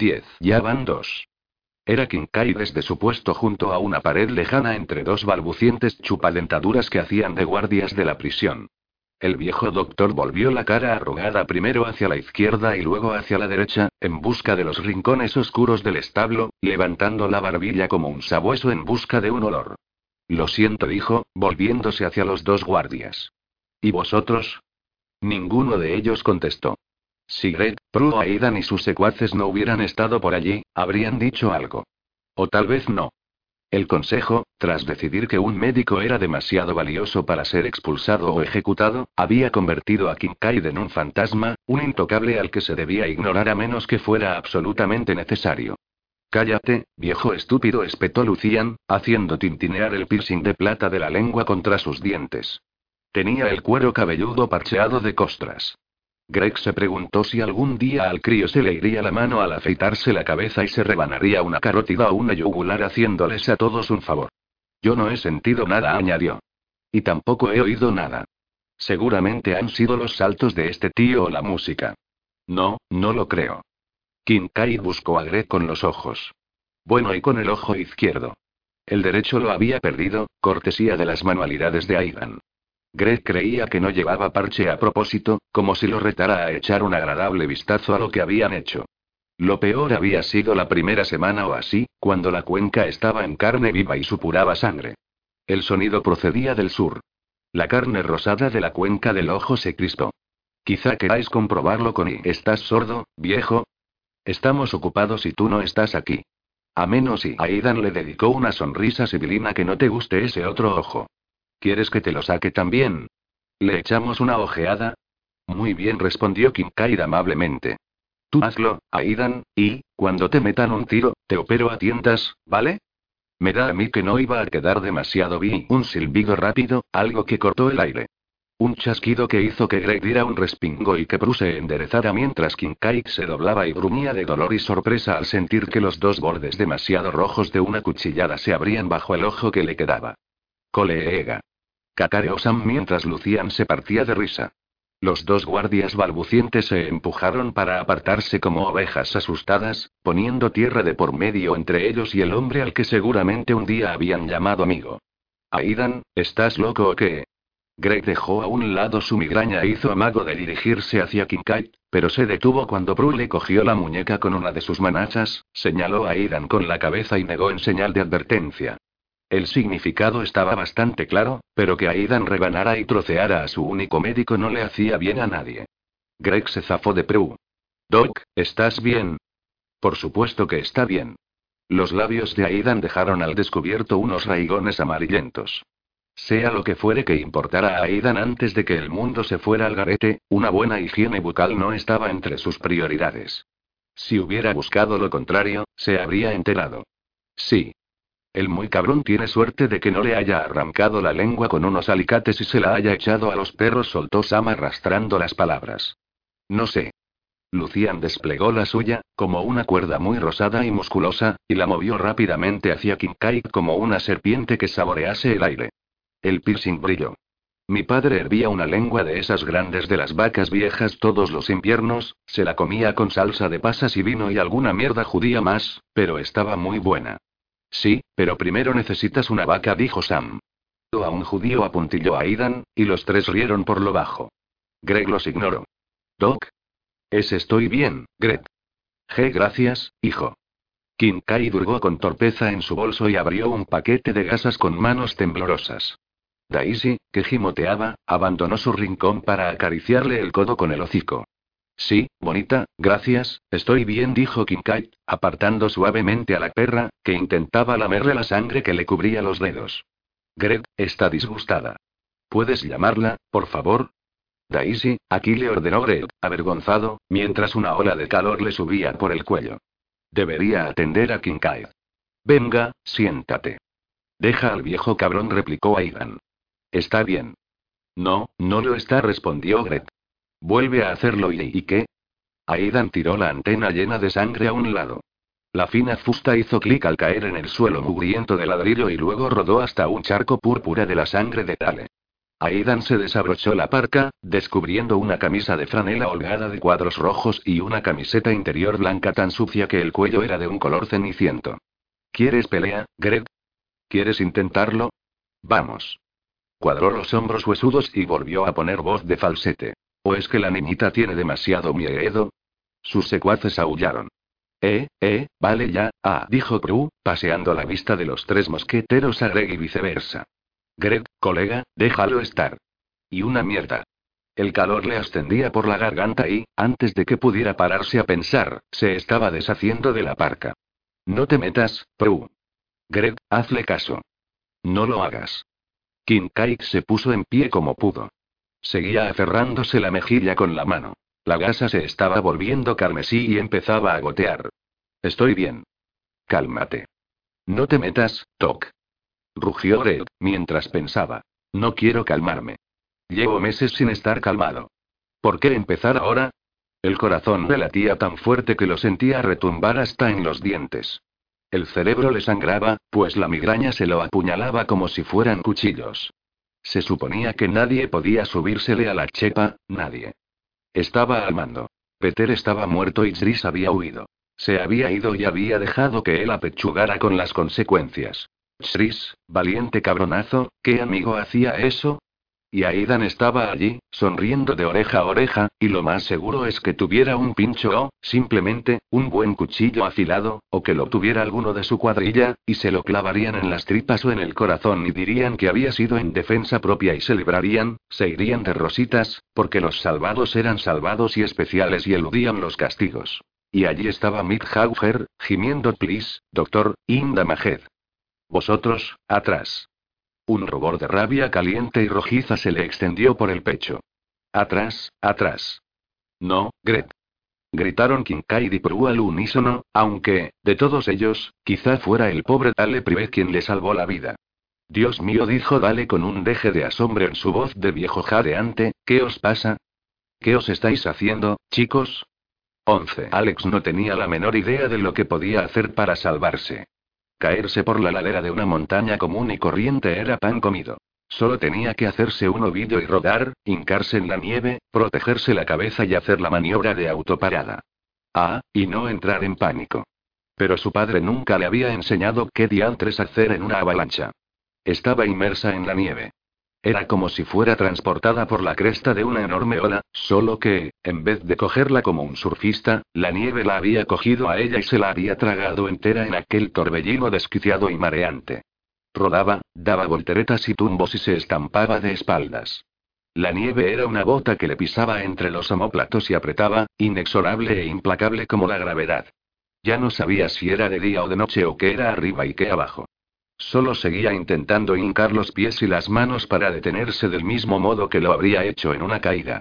10. Ya van dos. Era Kinkai desde su puesto junto a una pared lejana entre dos balbucientes chupalentaduras que hacían de guardias de la prisión. El viejo doctor volvió la cara arrugada primero hacia la izquierda y luego hacia la derecha, en busca de los rincones oscuros del establo, levantando la barbilla como un sabueso en busca de un olor. Lo siento, dijo, volviéndose hacia los dos guardias. ¿Y vosotros? Ninguno de ellos contestó. Si Greg, Prue Aidan y sus secuaces no hubieran estado por allí, habrían dicho algo. O tal vez no. El consejo, tras decidir que un médico era demasiado valioso para ser expulsado o ejecutado, había convertido a Kincaid en un fantasma, un intocable al que se debía ignorar a menos que fuera absolutamente necesario. Cállate, viejo estúpido, espetó Lucian, haciendo tintinear el piercing de plata de la lengua contra sus dientes. Tenía el cuero cabelludo parcheado de costras. Greg se preguntó si algún día al crío se le iría la mano al afeitarse la cabeza y se rebanaría una carótida o una yugular haciéndoles a todos un favor. Yo no he sentido nada, añadió. Y tampoco he oído nada. Seguramente han sido los saltos de este tío o la música. No, no lo creo. Kinkai buscó a Greg con los ojos. Bueno, y con el ojo izquierdo. El derecho lo había perdido, cortesía de las manualidades de Aidan. Greg creía que no llevaba parche a propósito, como si lo retara a echar un agradable vistazo a lo que habían hecho. Lo peor había sido la primera semana o así, cuando la cuenca estaba en carne viva y supuraba sangre. El sonido procedía del sur. La carne rosada de la cuenca del ojo se crispó. Quizá queráis comprobarlo con y. ¿Estás sordo, viejo? Estamos ocupados y tú no estás aquí. A menos y Aidan le dedicó una sonrisa sibilina que no te guste ese otro ojo. ¿Quieres que te lo saque también? ¿Le echamos una ojeada? Muy bien, respondió Kincaid amablemente. Tú hazlo, Aidan, y, cuando te metan un tiro, te opero a tientas, ¿vale? Me da a mí que no iba a quedar demasiado bien. Un silbido rápido, algo que cortó el aire. Un chasquido que hizo que Greg diera un respingo y que Bruce enderezara mientras Kincaid se doblaba y brumía de dolor y sorpresa al sentir que los dos bordes demasiado rojos de una cuchillada se abrían bajo el ojo que le quedaba. Colega. Cacareó mientras Lucian se partía de risa. Los dos guardias balbucientes se empujaron para apartarse como ovejas asustadas, poniendo tierra de por medio entre ellos y el hombre al que seguramente un día habían llamado amigo. Aidan, ¿estás loco o qué? Greg dejó a un lado su migraña e hizo amago de dirigirse hacia Kincaid, pero se detuvo cuando Prue le cogió la muñeca con una de sus manachas, señaló a Aidan con la cabeza y negó en señal de advertencia. El significado estaba bastante claro, pero que Aidan rebanara y troceara a su único médico no le hacía bien a nadie. Greg se zafó de Prue. Doc, ¿estás bien? Por supuesto que está bien. Los labios de Aidan dejaron al descubierto unos raigones amarillentos. Sea lo que fuere que importara a Aidan antes de que el mundo se fuera al garete, una buena higiene bucal no estaba entre sus prioridades. Si hubiera buscado lo contrario, se habría enterado. Sí, el muy cabrón tiene suerte de que no le haya arrancado la lengua con unos alicates y se la haya echado a los perros, soltó Sam arrastrando las palabras. No sé. Lucian desplegó la suya, como una cuerda muy rosada y musculosa, y la movió rápidamente hacia Kincaid como una serpiente que saborease el aire. El piercing brilló. Mi padre hervía una lengua de esas grandes de las vacas viejas todos los inviernos, se la comía con salsa de pasas y vino y alguna mierda judía más, pero estaba muy buena. Sí, pero primero necesitas una vaca, dijo Sam. A un judío apuntilló a Aidan, y los tres rieron por lo bajo. Greg los ignoró. Doc. Es estoy bien, Greg. G. Gracias, hijo. Kinkai durgó con torpeza en su bolso y abrió un paquete de gasas con manos temblorosas. Daisy, que gimoteaba, abandonó su rincón para acariciarle el codo con el hocico. Sí, bonita, gracias, estoy bien, dijo Kinkai, apartando suavemente a la perra, que intentaba lamerle la sangre que le cubría los dedos. Greg, está disgustada. ¿Puedes llamarla, por favor? Daisy, aquí le ordenó Greg, avergonzado, mientras una ola de calor le subía por el cuello. Debería atender a Kincaid. Venga, siéntate. Deja al viejo cabrón, replicó Aidan. Está bien. No, no lo está, respondió Greg. Vuelve a hacerlo y, ¿y qué? Aidan tiró la antena llena de sangre a un lado. La fina fusta hizo clic al caer en el suelo mugriento de ladrillo y luego rodó hasta un charco púrpura de la sangre de Tale. Aidan se desabrochó la parca, descubriendo una camisa de franela holgada de cuadros rojos y una camiseta interior blanca tan sucia que el cuello era de un color ceniciento. ¿Quieres pelea, Greg? ¿Quieres intentarlo? Vamos. Cuadró los hombros huesudos y volvió a poner voz de falsete. ¿O es que la niñita tiene demasiado miedo? Sus secuaces aullaron. Eh, eh, vale ya, ah, dijo Prue, paseando la vista de los tres mosqueteros a Greg y viceversa. Greg, colega, déjalo estar. Y una mierda. El calor le ascendía por la garganta y, antes de que pudiera pararse a pensar, se estaba deshaciendo de la parca. No te metas, Prue. Greg, hazle caso. No lo hagas. Kincaid se puso en pie como pudo. Seguía aferrándose la mejilla con la mano. La gasa se estaba volviendo carmesí y empezaba a gotear. Estoy bien. Cálmate. No te metas, Toc. Rugió Red, mientras pensaba. No quiero calmarme. Llevo meses sin estar calmado. ¿Por qué empezar ahora? El corazón le latía tan fuerte que lo sentía retumbar hasta en los dientes. El cerebro le sangraba, pues la migraña se lo apuñalaba como si fueran cuchillos. Se suponía que nadie podía subírsele a la chepa, nadie. Estaba al mando. Peter estaba muerto y Chris había huido. Se había ido y había dejado que él apechugara con las consecuencias. Chris, valiente cabronazo, ¿qué amigo hacía eso? Y Aidan estaba allí, sonriendo de oreja a oreja, y lo más seguro es que tuviera un pincho o, simplemente, un buen cuchillo afilado, o que lo tuviera alguno de su cuadrilla, y se lo clavarían en las tripas o en el corazón y dirían que había sido en defensa propia y se librarían, se irían de rositas, porque los salvados eran salvados y especiales y eludían los castigos. Y allí estaba Mick Hauger, gimiendo please, doctor, Inda Majed. Vosotros, atrás. Un rubor de rabia caliente y rojiza se le extendió por el pecho. Atrás, atrás. No, Gret. Gritaron Kincaid y Prue al unísono, aunque, de todos ellos, quizá fuera el pobre Dale Privet quien le salvó la vida. Dios mío, dijo Dale con un deje de asombro en su voz de viejo jadeante, ¿qué os pasa? ¿Qué os estáis haciendo, chicos? 11. Alex no tenía la menor idea de lo que podía hacer para salvarse. Caerse por la ladera de una montaña común y corriente era pan comido. Solo tenía que hacerse un ovillo y rodar, hincarse en la nieve, protegerse la cabeza y hacer la maniobra de autoparada. Ah, y no entrar en pánico. Pero su padre nunca le había enseñado qué diantres hacer en una avalancha. Estaba inmersa en la nieve. Era como si fuera transportada por la cresta de una enorme ola, solo que, en vez de cogerla como un surfista, la nieve la había cogido a ella y se la había tragado entera en aquel torbellino desquiciado y mareante. Rodaba, daba volteretas y tumbos y se estampaba de espaldas. La nieve era una bota que le pisaba entre los omóplatos y apretaba, inexorable e implacable como la gravedad. Ya no sabía si era de día o de noche o qué era arriba y qué abajo. Solo seguía intentando hincar los pies y las manos para detenerse del mismo modo que lo habría hecho en una caída.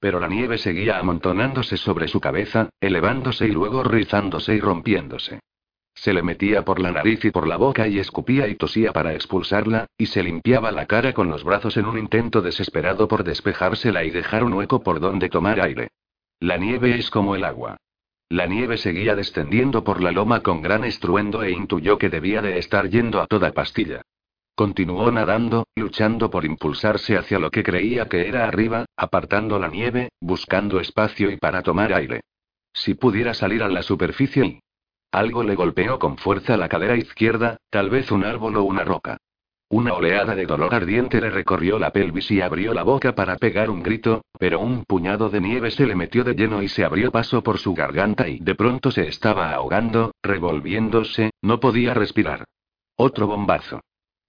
Pero la nieve seguía amontonándose sobre su cabeza, elevándose y luego rizándose y rompiéndose. Se le metía por la nariz y por la boca y escupía y tosía para expulsarla, y se limpiaba la cara con los brazos en un intento desesperado por despejársela y dejar un hueco por donde tomar aire. La nieve es como el agua. La nieve seguía descendiendo por la loma con gran estruendo e intuyó que debía de estar yendo a toda pastilla. Continuó nadando, luchando por impulsarse hacia lo que creía que era arriba, apartando la nieve, buscando espacio y para tomar aire. Si pudiera salir a la superficie y... Algo le golpeó con fuerza la cadera izquierda, tal vez un árbol o una roca. Una oleada de dolor ardiente le recorrió la pelvis y abrió la boca para pegar un grito, pero un puñado de nieve se le metió de lleno y se abrió paso por su garganta y de pronto se estaba ahogando, revolviéndose, no podía respirar. Otro bombazo.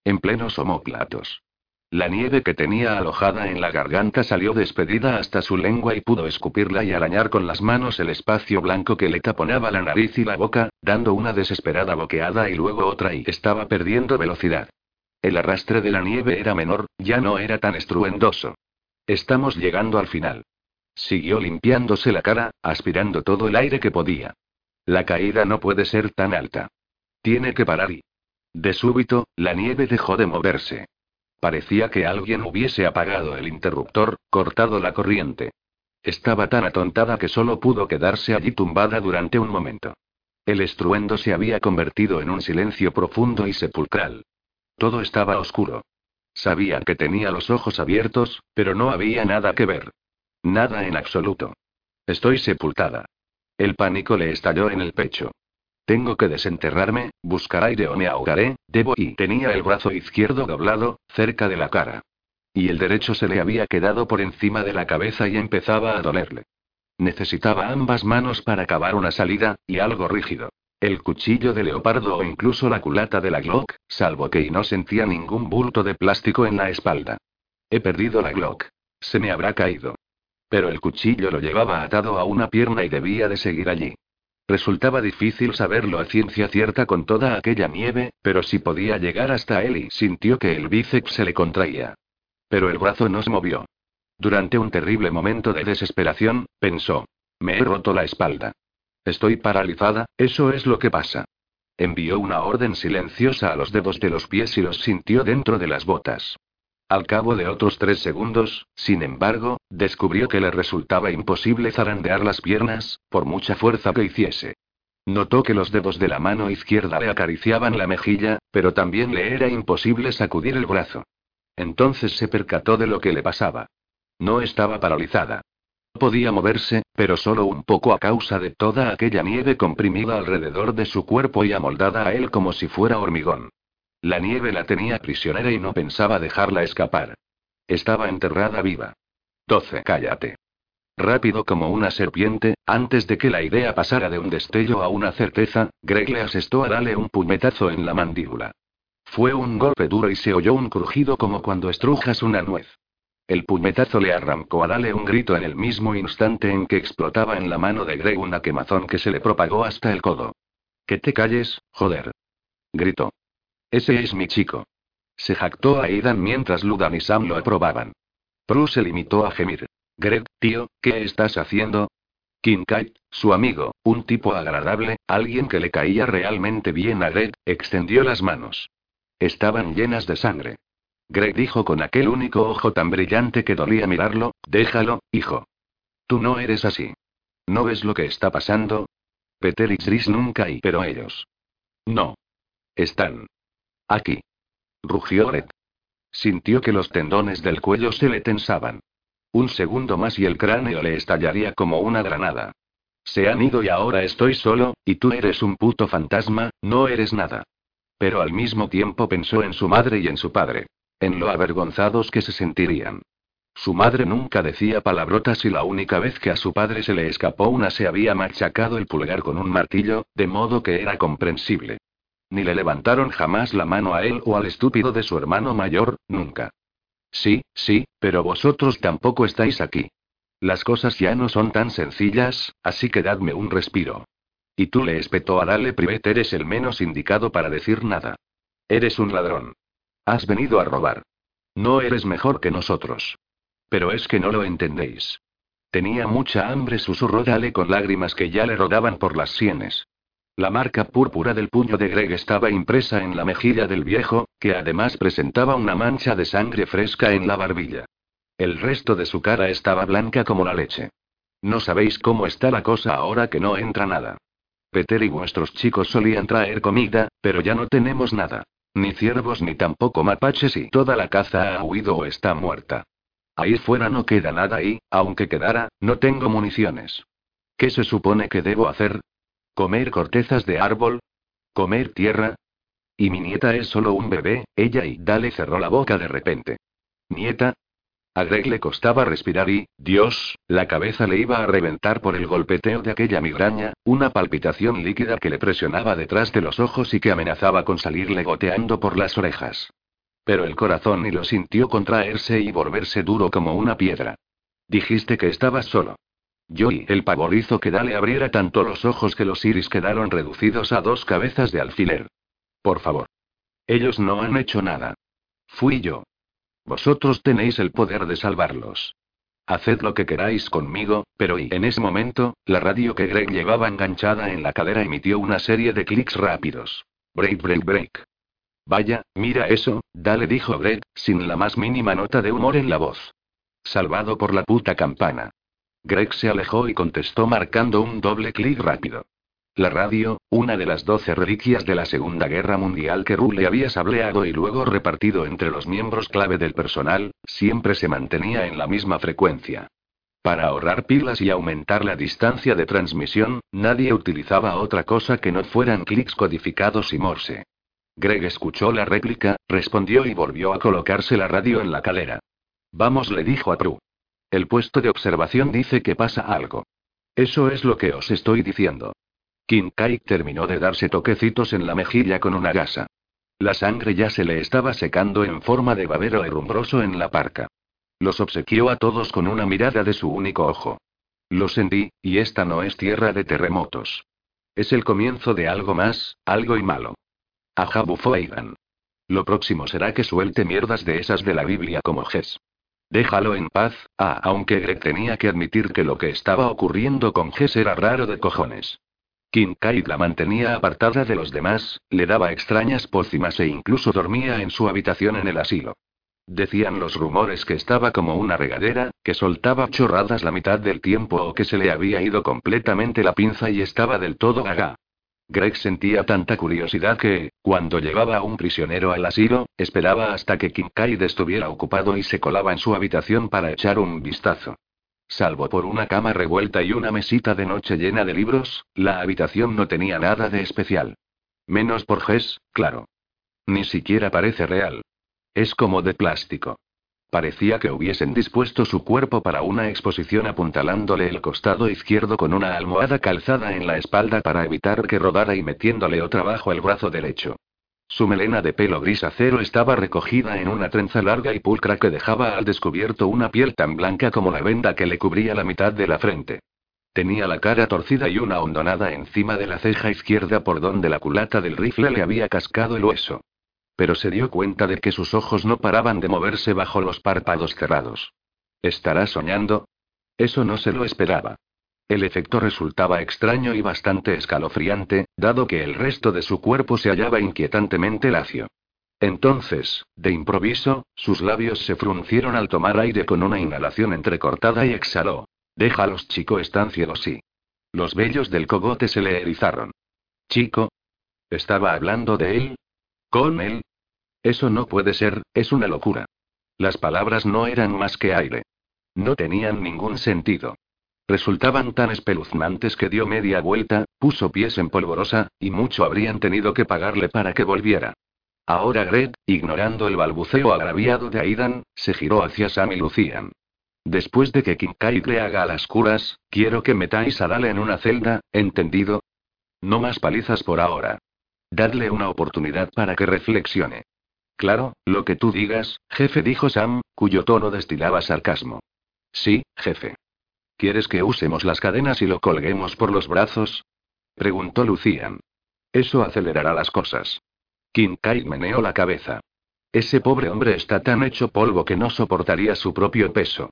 En plenos homóplatos. La nieve que tenía alojada en la garganta salió despedida hasta su lengua y pudo escupirla y arañar con las manos el espacio blanco que le taponaba la nariz y la boca, dando una desesperada boqueada y luego otra y estaba perdiendo velocidad. El arrastre de la nieve era menor, ya no era tan estruendoso. Estamos llegando al final. Siguió limpiándose la cara, aspirando todo el aire que podía. La caída no puede ser tan alta. Tiene que parar y... De súbito, la nieve dejó de moverse. Parecía que alguien hubiese apagado el interruptor, cortado la corriente. Estaba tan atontada que solo pudo quedarse allí tumbada durante un momento. El estruendo se había convertido en un silencio profundo y sepulcral. Todo estaba oscuro. Sabía que tenía los ojos abiertos, pero no había nada que ver. Nada en absoluto. Estoy sepultada. El pánico le estalló en el pecho. Tengo que desenterrarme, buscar aire o me ahogaré, debo y tenía el brazo izquierdo doblado, cerca de la cara. Y el derecho se le había quedado por encima de la cabeza y empezaba a dolerle. Necesitaba ambas manos para cavar una salida, y algo rígido. El cuchillo de leopardo o incluso la culata de la Glock, salvo que no sentía ningún bulto de plástico en la espalda. He perdido la Glock. Se me habrá caído. Pero el cuchillo lo llevaba atado a una pierna y debía de seguir allí. Resultaba difícil saberlo a ciencia cierta con toda aquella nieve, pero si podía llegar hasta él y sintió que el bíceps se le contraía. Pero el brazo no se movió. Durante un terrible momento de desesperación, pensó. Me he roto la espalda. Estoy paralizada, eso es lo que pasa. Envió una orden silenciosa a los dedos de los pies y los sintió dentro de las botas. Al cabo de otros tres segundos, sin embargo, descubrió que le resultaba imposible zarandear las piernas, por mucha fuerza que hiciese. Notó que los dedos de la mano izquierda le acariciaban la mejilla, pero también le era imposible sacudir el brazo. Entonces se percató de lo que le pasaba. No estaba paralizada. Podía moverse, pero solo un poco a causa de toda aquella nieve comprimida alrededor de su cuerpo y amoldada a él como si fuera hormigón. La nieve la tenía prisionera y no pensaba dejarla escapar. Estaba enterrada viva. 12. Cállate. Rápido como una serpiente, antes de que la idea pasara de un destello a una certeza, Greg le asestó a darle un puñetazo en la mandíbula. Fue un golpe duro y se oyó un crujido como cuando estrujas una nuez. El puñetazo le arrancó a Dale un grito en el mismo instante en que explotaba en la mano de Greg una quemazón que se le propagó hasta el codo. Que te calles, joder. Gritó. Ese es mi chico. Se jactó a Aidan mientras Ludan y Sam lo aprobaban. Prue se limitó a gemir. Greg, tío, ¿qué estás haciendo? Kincaid, su amigo, un tipo agradable, alguien que le caía realmente bien a Greg, extendió las manos. Estaban llenas de sangre. Greg dijo con aquel único ojo tan brillante que dolía mirarlo, déjalo, hijo. Tú no eres así. ¿No ves lo que está pasando? Peter y Chris nunca y pero ellos. No. Están. Aquí. Rugió Red. Sintió que los tendones del cuello se le tensaban. Un segundo más y el cráneo le estallaría como una granada. Se han ido y ahora estoy solo, y tú eres un puto fantasma, no eres nada. Pero al mismo tiempo pensó en su madre y en su padre. En lo avergonzados que se sentirían. Su madre nunca decía palabrotas y la única vez que a su padre se le escapó una se había machacado el pulgar con un martillo, de modo que era comprensible. Ni le levantaron jamás la mano a él o al estúpido de su hermano mayor, nunca. Sí, sí, pero vosotros tampoco estáis aquí. Las cosas ya no son tan sencillas, así que dadme un respiro. Y tú le espetó a Dale Privet, eres el menos indicado para decir nada. Eres un ladrón. Has venido a robar. No eres mejor que nosotros. Pero es que no lo entendéis. Tenía mucha hambre, susurró Dale con lágrimas que ya le rodaban por las sienes. La marca púrpura del puño de Greg estaba impresa en la mejilla del viejo, que además presentaba una mancha de sangre fresca en la barbilla. El resto de su cara estaba blanca como la leche. No sabéis cómo está la cosa ahora que no entra nada. Peter y vuestros chicos solían traer comida, pero ya no tenemos nada. Ni ciervos ni tampoco mapaches y toda la caza ha huido o está muerta. Ahí fuera no queda nada y, aunque quedara, no tengo municiones. ¿Qué se supone que debo hacer? ¿Comer cortezas de árbol? ¿Comer tierra? Y mi nieta es solo un bebé, ella y Dale cerró la boca de repente. ¿Nieta? A Greg le costaba respirar y, Dios, la cabeza le iba a reventar por el golpeteo de aquella migraña, una palpitación líquida que le presionaba detrás de los ojos y que amenazaba con salirle goteando por las orejas. Pero el corazón ni lo sintió contraerse y volverse duro como una piedra. Dijiste que estabas solo. Yo y el pavor hizo que Dale abriera tanto los ojos que los iris quedaron reducidos a dos cabezas de alfiler. Por favor. Ellos no han hecho nada. Fui yo. Vosotros tenéis el poder de salvarlos. Haced lo que queráis conmigo, pero y en ese momento, la radio que Greg llevaba enganchada en la cadera emitió una serie de clics rápidos. Break, break, break. Vaya, mira eso, dale, dijo Greg, sin la más mínima nota de humor en la voz. Salvado por la puta campana. Greg se alejó y contestó marcando un doble clic rápido. La radio, una de las doce reliquias de la Segunda Guerra Mundial que Rule había sableado y luego repartido entre los miembros clave del personal, siempre se mantenía en la misma frecuencia. Para ahorrar pilas y aumentar la distancia de transmisión, nadie utilizaba otra cosa que no fueran clics codificados y morse. Greg escuchó la réplica, respondió y volvió a colocarse la radio en la calera. Vamos, le dijo a True. El puesto de observación dice que pasa algo. Eso es lo que os estoy diciendo. Kincaid terminó de darse toquecitos en la mejilla con una gasa. La sangre ya se le estaba secando en forma de babero herrumbroso en la parca. Los obsequió a todos con una mirada de su único ojo. Lo sentí, y esta no es tierra de terremotos. Es el comienzo de algo más, algo y malo. Ajá, bufó Aidan. Lo próximo será que suelte mierdas de esas de la Biblia como Ges. Déjalo en paz, ah, aunque Greg tenía que admitir que lo que estaba ocurriendo con Ges era raro de cojones. Kincaid la mantenía apartada de los demás, le daba extrañas pócimas e incluso dormía en su habitación en el asilo. Decían los rumores que estaba como una regadera, que soltaba chorradas la mitad del tiempo o que se le había ido completamente la pinza y estaba del todo gaga. Greg sentía tanta curiosidad que, cuando llevaba a un prisionero al asilo, esperaba hasta que Kincaid estuviera ocupado y se colaba en su habitación para echar un vistazo. Salvo por una cama revuelta y una mesita de noche llena de libros, la habitación no tenía nada de especial. Menos por Gess, claro. Ni siquiera parece real. Es como de plástico. Parecía que hubiesen dispuesto su cuerpo para una exposición apuntalándole el costado izquierdo con una almohada calzada en la espalda para evitar que rodara y metiéndole otra bajo el brazo derecho. Su melena de pelo gris acero estaba recogida en una trenza larga y pulcra que dejaba al descubierto una piel tan blanca como la venda que le cubría la mitad de la frente. Tenía la cara torcida y una hondonada encima de la ceja izquierda por donde la culata del rifle le había cascado el hueso. Pero se dio cuenta de que sus ojos no paraban de moverse bajo los párpados cerrados. ¿Estará soñando? Eso no se lo esperaba. El efecto resultaba extraño y bastante escalofriante, dado que el resto de su cuerpo se hallaba inquietantemente lacio. Entonces, de improviso, sus labios se fruncieron al tomar aire con una inhalación entrecortada y exhaló. Déjalos, chico, están ciegos, sí. Los vellos del cogote se le erizaron. Chico. ¿Estaba hablando de él? ¿Con él? Eso no puede ser, es una locura. Las palabras no eran más que aire. No tenían ningún sentido. Resultaban tan espeluznantes que dio media vuelta, puso pies en polvorosa, y mucho habrían tenido que pagarle para que volviera. Ahora Gred, ignorando el balbuceo agraviado de Aidan, se giró hacia Sam y Lucian. Después de que Kincaid le haga las curas, quiero que metáis a Dale en una celda, ¿entendido? No más palizas por ahora. Dadle una oportunidad para que reflexione. Claro, lo que tú digas, jefe, dijo Sam, cuyo tono destilaba sarcasmo. Sí, jefe. ¿Quieres que usemos las cadenas y lo colguemos por los brazos? preguntó Lucian. Eso acelerará las cosas. Kincaid meneó la cabeza. Ese pobre hombre está tan hecho polvo que no soportaría su propio peso.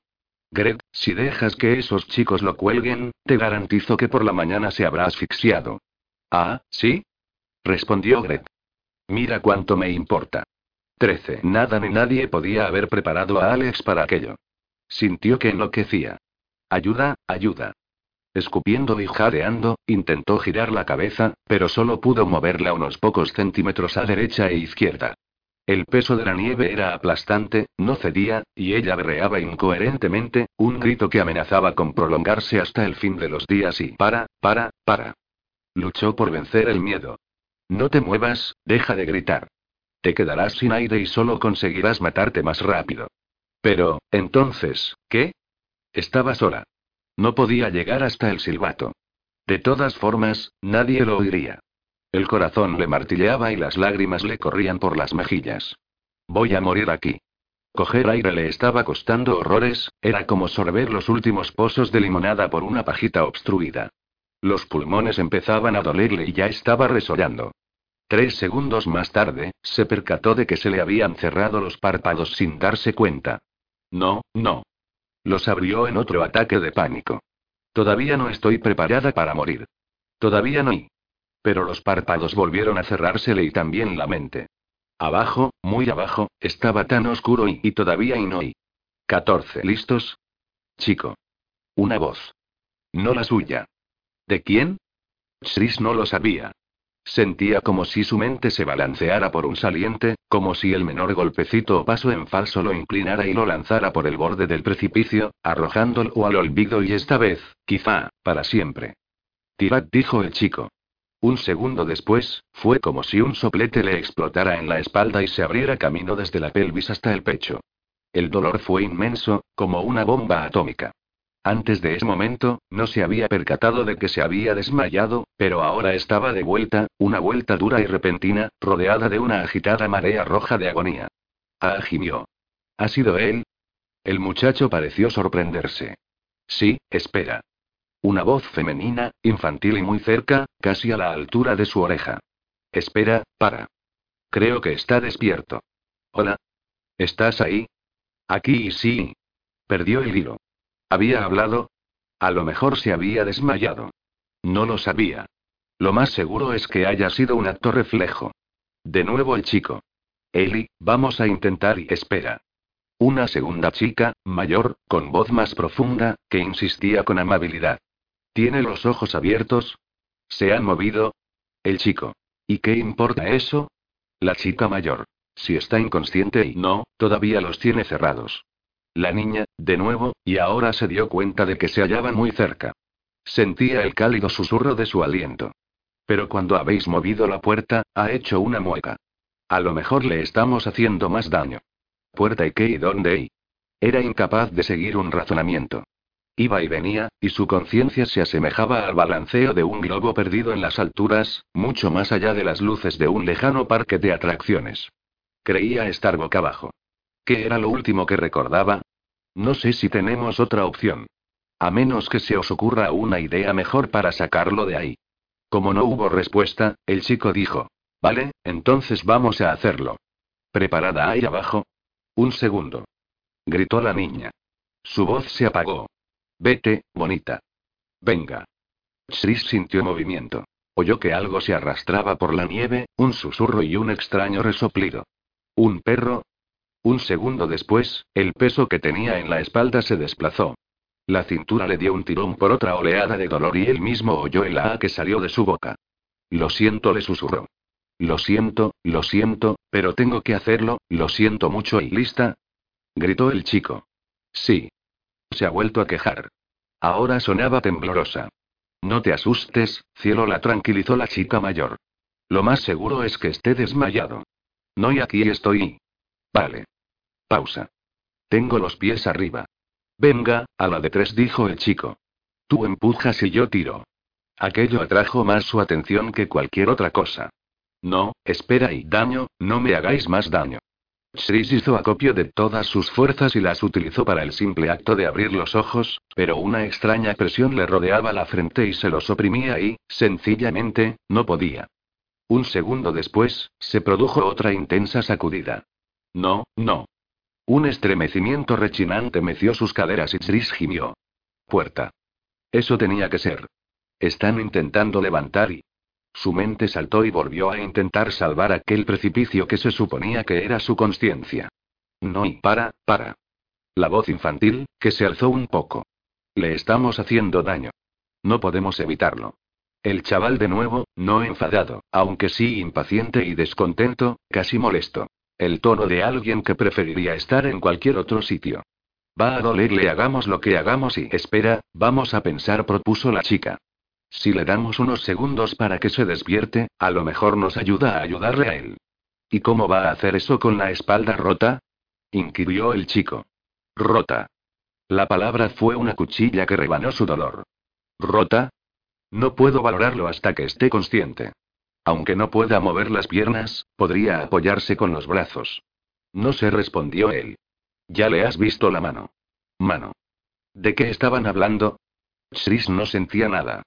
Greg, si dejas que esos chicos lo cuelguen, te garantizo que por la mañana se habrá asfixiado. Ah, ¿sí? respondió Greg. Mira cuánto me importa. Trece. Nada ni nadie podía haber preparado a Alex para aquello. Sintió que enloquecía. Ayuda, ayuda. Escupiendo y jadeando, intentó girar la cabeza, pero solo pudo moverla unos pocos centímetros a derecha e izquierda. El peso de la nieve era aplastante, no cedía, y ella berreaba incoherentemente, un grito que amenazaba con prolongarse hasta el fin de los días y para, para, para. Luchó por vencer el miedo. No te muevas, deja de gritar. Te quedarás sin aire y solo conseguirás matarte más rápido. Pero, entonces, ¿qué? Estaba sola. No podía llegar hasta el silbato. De todas formas, nadie lo oiría. El corazón le martilleaba y las lágrimas le corrían por las mejillas. Voy a morir aquí. Coger aire le estaba costando horrores, era como sorber los últimos pozos de limonada por una pajita obstruida. Los pulmones empezaban a dolerle y ya estaba resollando. Tres segundos más tarde, se percató de que se le habían cerrado los párpados sin darse cuenta. No, no. Los abrió en otro ataque de pánico. Todavía no estoy preparada para morir. Todavía no. Pero los párpados volvieron a cerrársele y también la mente. Abajo, muy abajo, estaba tan oscuro y, todavía y no y. 14. ¿Listos? Chico. Una voz. No la suya. ¿De quién? Chris no lo sabía. Sentía como si su mente se balanceara por un saliente, como si el menor golpecito o paso en falso lo inclinara y lo lanzara por el borde del precipicio, arrojándolo al olvido y esta vez, quizá, para siempre. Tirat dijo el chico. Un segundo después, fue como si un soplete le explotara en la espalda y se abriera camino desde la pelvis hasta el pecho. El dolor fue inmenso, como una bomba atómica. Antes de ese momento, no se había percatado de que se había desmayado, pero ahora estaba de vuelta, una vuelta dura y repentina, rodeada de una agitada marea roja de agonía. Ah, gimió. ¿Ha sido él? El muchacho pareció sorprenderse. Sí, espera. Una voz femenina, infantil y muy cerca, casi a la altura de su oreja. Espera, para. Creo que está despierto. Hola. ¿Estás ahí? Aquí y sí. Perdió el hilo. ¿Había hablado? A lo mejor se había desmayado. No lo sabía. Lo más seguro es que haya sido un acto reflejo. De nuevo el chico. Eli, vamos a intentar y espera. Una segunda chica, mayor, con voz más profunda, que insistía con amabilidad. ¿Tiene los ojos abiertos? ¿Se han movido? El chico. ¿Y qué importa eso? La chica mayor. Si está inconsciente y no, todavía los tiene cerrados. La niña, de nuevo, y ahora se dio cuenta de que se hallaban muy cerca. Sentía el cálido susurro de su aliento. Pero cuando habéis movido la puerta, ha hecho una mueca. A lo mejor le estamos haciendo más daño. ¿Puerta y qué y dónde y? Era incapaz de seguir un razonamiento. Iba y venía, y su conciencia se asemejaba al balanceo de un globo perdido en las alturas, mucho más allá de las luces de un lejano parque de atracciones. Creía estar boca abajo. ¿Qué era lo último que recordaba? No sé si tenemos otra opción. A menos que se os ocurra una idea mejor para sacarlo de ahí. Como no hubo respuesta, el chico dijo. Vale, entonces vamos a hacerlo. ¿Preparada ahí abajo? Un segundo. Gritó la niña. Su voz se apagó. Vete, bonita. Venga. Shris sintió movimiento. Oyó que algo se arrastraba por la nieve, un susurro y un extraño resoplido. ¿Un perro? Un segundo después, el peso que tenía en la espalda se desplazó. La cintura le dio un tirón por otra oleada de dolor y él mismo oyó el A que salió de su boca. Lo siento, le susurró. Lo siento, lo siento, pero tengo que hacerlo, lo siento mucho y lista. Gritó el chico. Sí. Se ha vuelto a quejar. Ahora sonaba temblorosa. No te asustes, cielo, la tranquilizó la chica mayor. Lo más seguro es que esté desmayado. No y aquí estoy. Vale. Pausa. Tengo los pies arriba. Venga, a la de tres, dijo el chico. Tú empujas y yo tiro. Aquello atrajo más su atención que cualquier otra cosa. No, espera y daño, no me hagáis más daño. Shris hizo acopio de todas sus fuerzas y las utilizó para el simple acto de abrir los ojos, pero una extraña presión le rodeaba la frente y se los oprimía y, sencillamente, no podía. Un segundo después, se produjo otra intensa sacudida. No, no. Un estremecimiento rechinante meció sus caderas y Tris gimió. Puerta. Eso tenía que ser. Están intentando levantar y... Su mente saltó y volvió a intentar salvar aquel precipicio que se suponía que era su conciencia. No y para, para. La voz infantil, que se alzó un poco. Le estamos haciendo daño. No podemos evitarlo. El chaval de nuevo, no enfadado, aunque sí impaciente y descontento, casi molesto. El tono de alguien que preferiría estar en cualquier otro sitio. Va a dolerle hagamos lo que hagamos y espera, vamos a pensar, propuso la chica. Si le damos unos segundos para que se despierte, a lo mejor nos ayuda a ayudarle a él. ¿Y cómo va a hacer eso con la espalda rota? inquirió el chico. Rota. La palabra fue una cuchilla que rebanó su dolor. ¿Rota? No puedo valorarlo hasta que esté consciente. Aunque no pueda mover las piernas, podría apoyarse con los brazos. No se respondió él. Ya le has visto la mano. Mano. ¿De qué estaban hablando? Chris no sentía nada.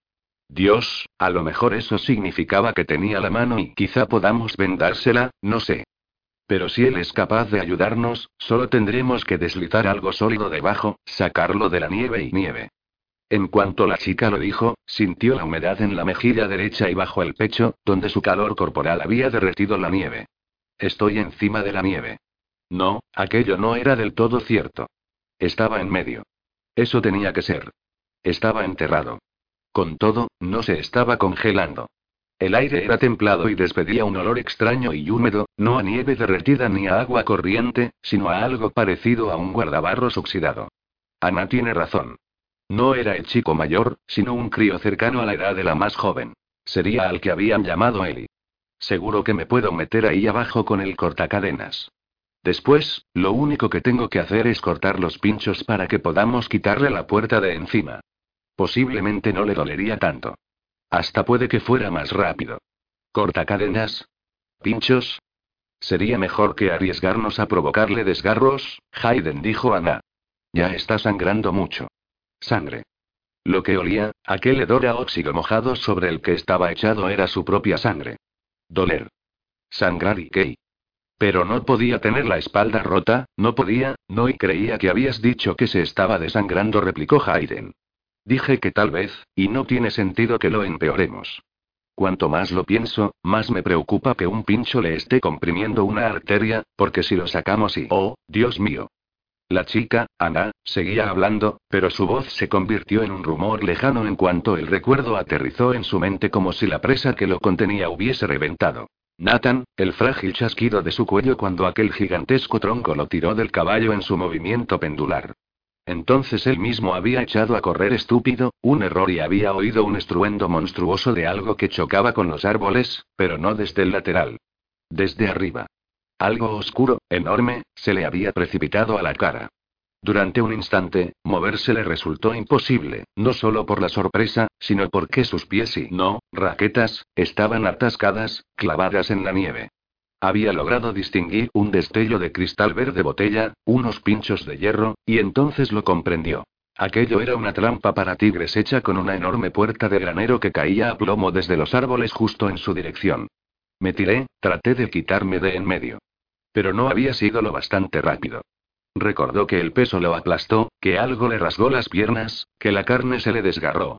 Dios, a lo mejor eso significaba que tenía la mano y quizá podamos vendársela, no sé. Pero si él es capaz de ayudarnos, solo tendremos que deslizar algo sólido debajo, sacarlo de la nieve y nieve. En cuanto la chica lo dijo, sintió la humedad en la mejilla derecha y bajo el pecho, donde su calor corporal había derretido la nieve. Estoy encima de la nieve. No, aquello no era del todo cierto. Estaba en medio. Eso tenía que ser. Estaba enterrado. Con todo, no se estaba congelando. El aire era templado y despedía un olor extraño y húmedo, no a nieve derretida ni a agua corriente, sino a algo parecido a un guardabarros oxidado. Ana tiene razón. No era el chico mayor, sino un crío cercano a la edad de la más joven. Sería al que habían llamado Eli. Seguro que me puedo meter ahí abajo con el cortacadenas. Después, lo único que tengo que hacer es cortar los pinchos para que podamos quitarle la puerta de encima. Posiblemente no le dolería tanto. Hasta puede que fuera más rápido. ¿Corta cadenas? ¿Pinchos? Sería mejor que arriesgarnos a provocarle desgarros, Hayden dijo Ana. Ya está sangrando mucho. Sangre. Lo que olía, aquel hedor a óxido mojado sobre el que estaba echado era su propia sangre. Doler. Sangrar y qué. Pero no podía tener la espalda rota, no podía, no y creía que habías dicho que se estaba desangrando, replicó Hayden. Dije que tal vez, y no tiene sentido que lo empeoremos. Cuanto más lo pienso, más me preocupa que un pincho le esté comprimiendo una arteria, porque si lo sacamos y... ¡Oh, Dios mío! La chica, Ana, seguía hablando, pero su voz se convirtió en un rumor lejano en cuanto el recuerdo aterrizó en su mente como si la presa que lo contenía hubiese reventado. Nathan, el frágil chasquido de su cuello cuando aquel gigantesco tronco lo tiró del caballo en su movimiento pendular. Entonces él mismo había echado a correr estúpido, un error y había oído un estruendo monstruoso de algo que chocaba con los árboles, pero no desde el lateral. Desde arriba. Algo oscuro, enorme, se le había precipitado a la cara. Durante un instante, moverse le resultó imposible, no solo por la sorpresa, sino porque sus pies y no, raquetas, estaban atascadas, clavadas en la nieve. Había logrado distinguir un destello de cristal verde botella, unos pinchos de hierro, y entonces lo comprendió. Aquello era una trampa para tigres hecha con una enorme puerta de granero que caía a plomo desde los árboles justo en su dirección. Me tiré, traté de quitarme de en medio. Pero no había sido lo bastante rápido. Recordó que el peso lo aplastó, que algo le rasgó las piernas, que la carne se le desgarró.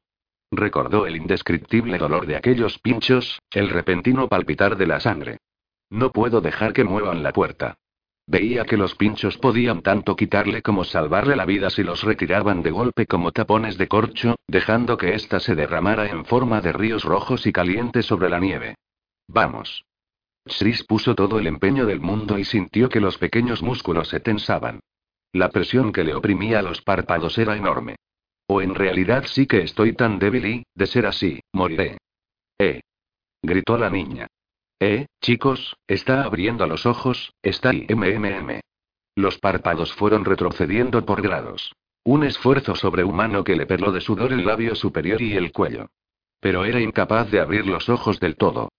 Recordó el indescriptible dolor de aquellos pinchos, el repentino palpitar de la sangre. No puedo dejar que muevan la puerta. Veía que los pinchos podían tanto quitarle como salvarle la vida si los retiraban de golpe como tapones de corcho, dejando que ésta se derramara en forma de ríos rojos y calientes sobre la nieve. Vamos. Chris puso todo el empeño del mundo y sintió que los pequeños músculos se tensaban. La presión que le oprimía los párpados era enorme. O en realidad sí que estoy tan débil y, de ser así, moriré. ¡Eh! gritó la niña. Eh, chicos, está abriendo los ojos, está ahí. MMM. Los párpados fueron retrocediendo por grados. Un esfuerzo sobrehumano que le perló de sudor el labio superior y el cuello. Pero era incapaz de abrir los ojos del todo.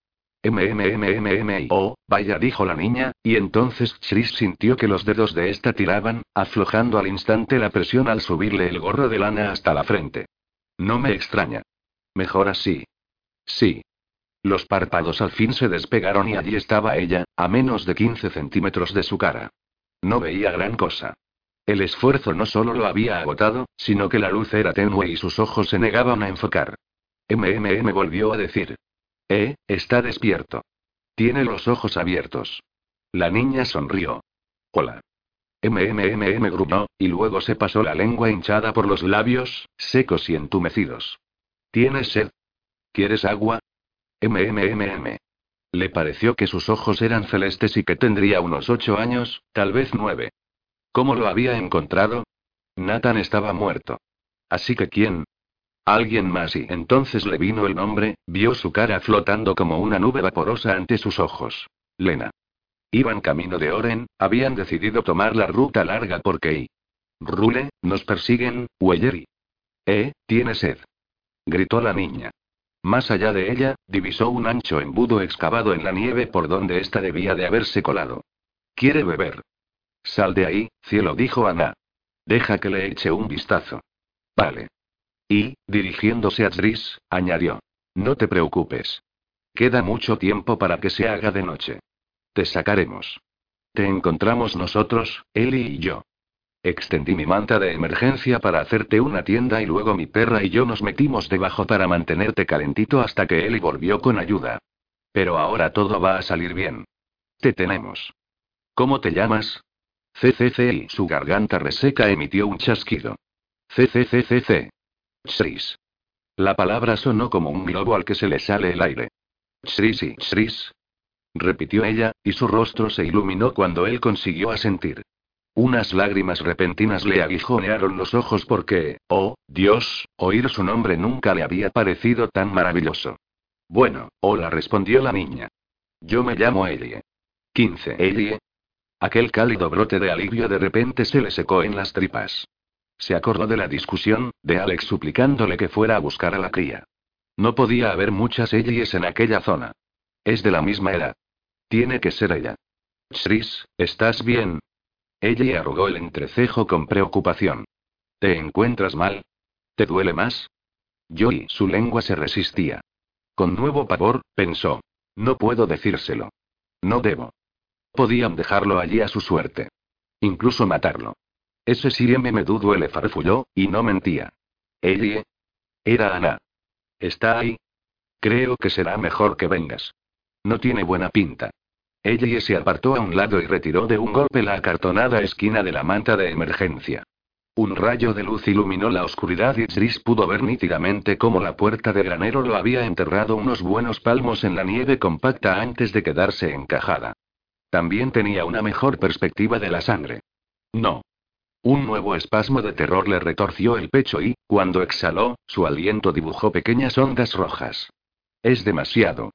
MMMMM. Oh, vaya, dijo la niña, y entonces Chris sintió que los dedos de esta tiraban, aflojando al instante la presión al subirle el gorro de lana hasta la frente. No me extraña. Mejor así. Sí. Los párpados al fin se despegaron y allí estaba ella, a menos de 15 centímetros de su cara. No veía gran cosa. El esfuerzo no solo lo había agotado, sino que la luz era tenue y sus ojos se negaban a enfocar. MMM volvió a decir. Eh, está despierto. Tiene los ojos abiertos. La niña sonrió. Hola. MMMM gruñó, y luego se pasó la lengua hinchada por los labios, secos y entumecidos. ¿Tienes sed? ¿Quieres agua? MMMM. Le pareció que sus ojos eran celestes y que tendría unos ocho años, tal vez nueve. ¿Cómo lo había encontrado? Nathan estaba muerto. Así que ¿quién? Alguien más y entonces le vino el nombre, vio su cara flotando como una nube vaporosa ante sus ojos. Lena. Iban camino de Oren, habían decidido tomar la ruta larga porque y. Rule, nos persiguen, Wellery. Eh, tiene sed. Gritó la niña. Más allá de ella, divisó un ancho embudo excavado en la nieve por donde ésta debía de haberse colado. ¿Quiere beber? Sal de ahí, cielo, dijo Ana. Deja que le eche un vistazo. Vale. Y, dirigiéndose a Tris, añadió. No te preocupes. Queda mucho tiempo para que se haga de noche. Te sacaremos. Te encontramos nosotros, Ellie y yo. Extendí mi manta de emergencia para hacerte una tienda y luego mi perra y yo nos metimos debajo para mantenerte calentito hasta que Ellie volvió con ayuda. Pero ahora todo va a salir bien. Te tenemos. ¿Cómo te llamas? CCC y su garganta reseca emitió un chasquido. CCCCC. Chris. La palabra sonó como un globo al que se le sale el aire. Chris y Chris. Repitió ella, y su rostro se iluminó cuando él consiguió asentir. Unas lágrimas repentinas le aguijonearon los ojos porque, oh, Dios, oír su nombre nunca le había parecido tan maravilloso. Bueno, hola, respondió la niña. Yo me llamo Ellie. 15. Ellie. Aquel cálido brote de alivio de repente se le secó en las tripas. Se acordó de la discusión, de Alex suplicándole que fuera a buscar a la cría. No podía haber muchas Ellies en aquella zona. Es de la misma edad. Tiene que ser ella. Chris, ¿estás bien? Ella arrugó el entrecejo con preocupación. ¿Te encuentras mal? ¿Te duele más? y su lengua se resistía. Con nuevo pavor, pensó. No puedo decírselo. No debo. Podían dejarlo allí a su suerte. Incluso matarlo. Ese siempre me dudo le farfulló, y no mentía. Ellie. Era Ana. ¿Está ahí? Creo que será mejor que vengas. No tiene buena pinta. Ella se apartó a un lado y retiró de un golpe la acartonada esquina de la manta de emergencia. Un rayo de luz iluminó la oscuridad y Tris pudo ver nítidamente cómo la puerta de granero lo había enterrado unos buenos palmos en la nieve compacta antes de quedarse encajada. También tenía una mejor perspectiva de la sangre. No. Un nuevo espasmo de terror le retorció el pecho y, cuando exhaló, su aliento dibujó pequeñas ondas rojas. Es demasiado.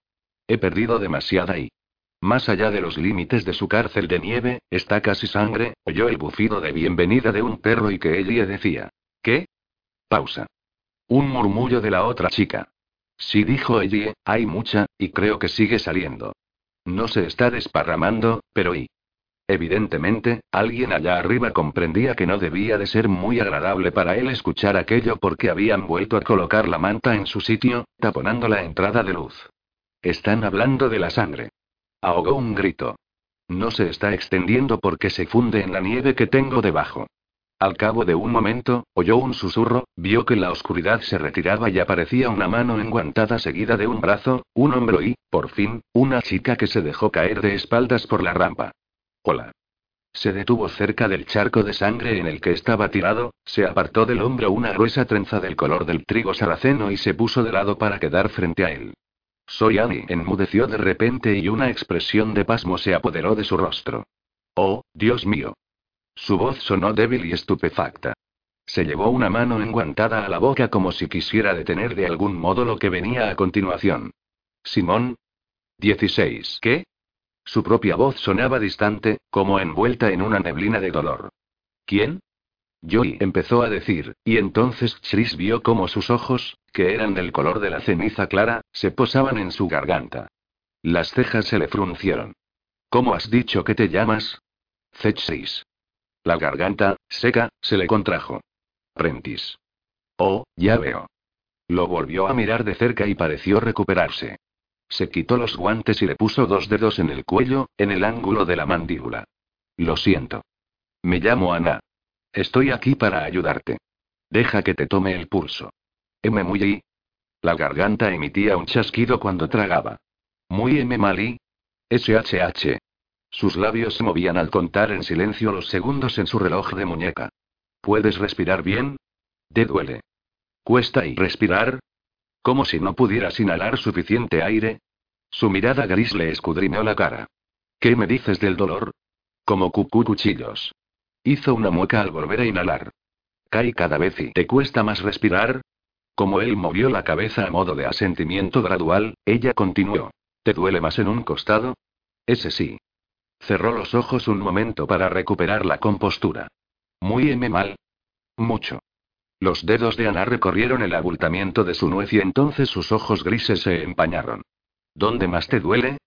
He perdido demasiada y... Más allá de los límites de su cárcel de nieve, está casi sangre, oyó el bufido de bienvenida de un perro y que ella decía. ¿Qué? Pausa. Un murmullo de la otra chica. Sí dijo ella, hay mucha, y creo que sigue saliendo. No se está desparramando, pero y. Evidentemente, alguien allá arriba comprendía que no debía de ser muy agradable para él escuchar aquello porque habían vuelto a colocar la manta en su sitio, taponando la entrada de luz. Están hablando de la sangre. Ahogó un grito. No se está extendiendo porque se funde en la nieve que tengo debajo. Al cabo de un momento, oyó un susurro, vio que la oscuridad se retiraba y aparecía una mano enguantada seguida de un brazo, un hombro y, por fin, una chica que se dejó caer de espaldas por la rampa. Hola. Se detuvo cerca del charco de sangre en el que estaba tirado, se apartó del hombro una gruesa trenza del color del trigo sarraceno y se puso de lado para quedar frente a él. Soy Annie. Enmudeció de repente y una expresión de pasmo se apoderó de su rostro. Oh, Dios mío. Su voz sonó débil y estupefacta. Se llevó una mano enguantada a la boca como si quisiera detener de algún modo lo que venía a continuación. Simón. 16. ¿Qué? Su propia voz sonaba distante, como envuelta en una neblina de dolor. ¿Quién? Joy empezó a decir, y entonces Chris vio cómo sus ojos, que eran del color de la ceniza clara, se posaban en su garganta. Las cejas se le fruncieron. ¿Cómo has dicho que te llamas? Chetris. La garganta, seca, se le contrajo. Prentis. Oh, ya veo. Lo volvió a mirar de cerca y pareció recuperarse. Se quitó los guantes y le puso dos dedos en el cuello, en el ángulo de la mandíbula. Lo siento. Me llamo Ana. Estoy aquí para ayudarte. Deja que te tome el pulso. M. Muy La garganta emitía un chasquido cuando tragaba. Muy M. Mali. SHH. Sus labios se movían al contar en silencio los segundos en su reloj de muñeca. ¿Puedes respirar bien? ¿Te duele? ¿Cuesta y respirar? Como si no pudieras inhalar suficiente aire. Su mirada gris le escudriñó la cara. ¿Qué me dices del dolor? Como cucú cuchillos. Hizo una mueca al volver a inhalar. Cae cada vez y te cuesta más respirar. Como él movió la cabeza a modo de asentimiento gradual, ella continuó. ¿Te duele más en un costado? Ese sí. Cerró los ojos un momento para recuperar la compostura. Muy M mal. Mucho. Los dedos de Ana recorrieron el abultamiento de su nuez y entonces sus ojos grises se empañaron. ¿Dónde más te duele?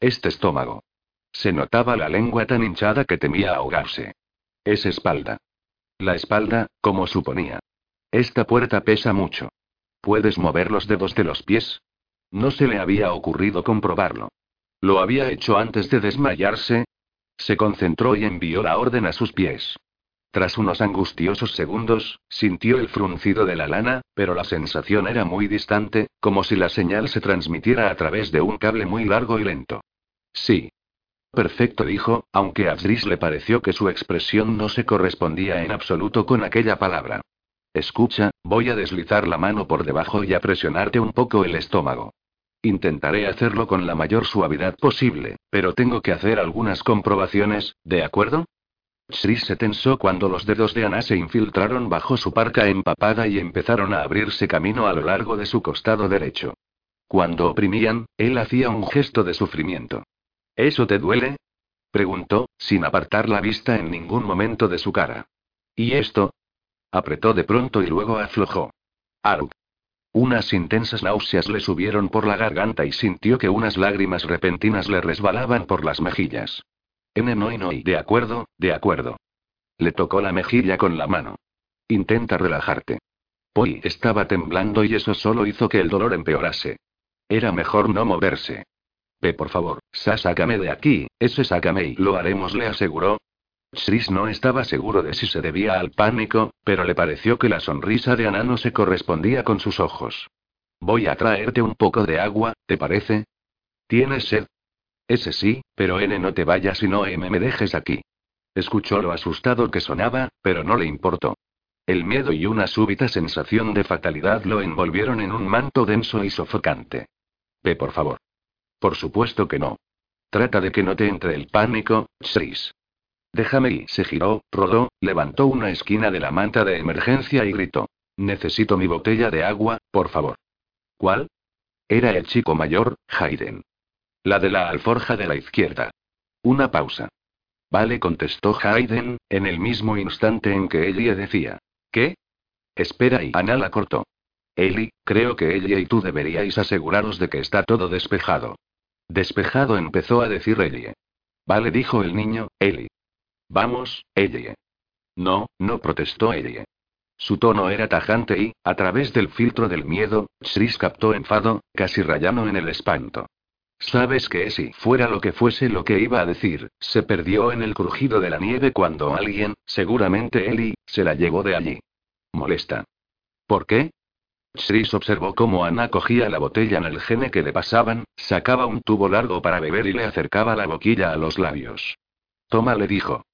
Este estómago. Se notaba la lengua tan hinchada que temía ahogarse. Es espalda. La espalda, como suponía. Esta puerta pesa mucho. ¿Puedes mover los dedos de los pies? No se le había ocurrido comprobarlo. ¿Lo había hecho antes de desmayarse? Se concentró y envió la orden a sus pies. Tras unos angustiosos segundos, sintió el fruncido de la lana, pero la sensación era muy distante, como si la señal se transmitiera a través de un cable muy largo y lento. Sí. Perfecto, dijo, aunque a Dris le pareció que su expresión no se correspondía en absoluto con aquella palabra. Escucha, voy a deslizar la mano por debajo y a presionarte un poco el estómago. Intentaré hacerlo con la mayor suavidad posible, pero tengo que hacer algunas comprobaciones, ¿de acuerdo? Shri se tensó cuando los dedos de Ana se infiltraron bajo su parca empapada y empezaron a abrirse camino a lo largo de su costado derecho. Cuando oprimían, él hacía un gesto de sufrimiento. ¿Eso te duele? preguntó, sin apartar la vista en ningún momento de su cara. ¿Y esto? Apretó de pronto y luego aflojó. Aruk. Unas intensas náuseas le subieron por la garganta y sintió que unas lágrimas repentinas le resbalaban por las mejillas. N no y de acuerdo, de acuerdo. Le tocó la mejilla con la mano. Intenta relajarte. Poi estaba temblando y eso solo hizo que el dolor empeorase. Era mejor no moverse. Ve por favor, Sa sácame de aquí, ese sácame y lo haremos, le aseguró, Chris no estaba seguro de si se debía al pánico, pero le pareció que la sonrisa de Ana no se correspondía con sus ojos. Voy a traerte un poco de agua, ¿te parece? ¿Tienes sed? Ese sí, pero N no te vayas y no M me dejes aquí. Escuchó lo asustado que sonaba, pero no le importó. El miedo y una súbita sensación de fatalidad lo envolvieron en un manto denso y sofocante. Ve por favor. Por supuesto que no. Trata de que no te entre el pánico, Chris. Déjame y se giró, rodó, levantó una esquina de la manta de emergencia y gritó. Necesito mi botella de agua, por favor. ¿Cuál? Era el chico mayor, Hayden. La de la alforja de la izquierda. Una pausa. Vale, contestó Hayden, en el mismo instante en que ella decía. ¿Qué? Espera y Ana la cortó. Eli, creo que ella y tú deberíais aseguraros de que está todo despejado. Despejado empezó a decir Ellie. Vale, dijo el niño, Eli. Vamos, Ellie. No, no protestó Ellie. Su tono era tajante y, a través del filtro del miedo, Chris captó enfado, casi rayano en el espanto. Sabes que si fuera lo que fuese lo que iba a decir, se perdió en el crujido de la nieve cuando alguien, seguramente Ellie, se la llevó de allí. Molesta. ¿Por qué? Chris observó cómo Ana cogía la botella en el gene que le pasaban, sacaba un tubo largo para beber y le acercaba la boquilla a los labios. Toma, le dijo.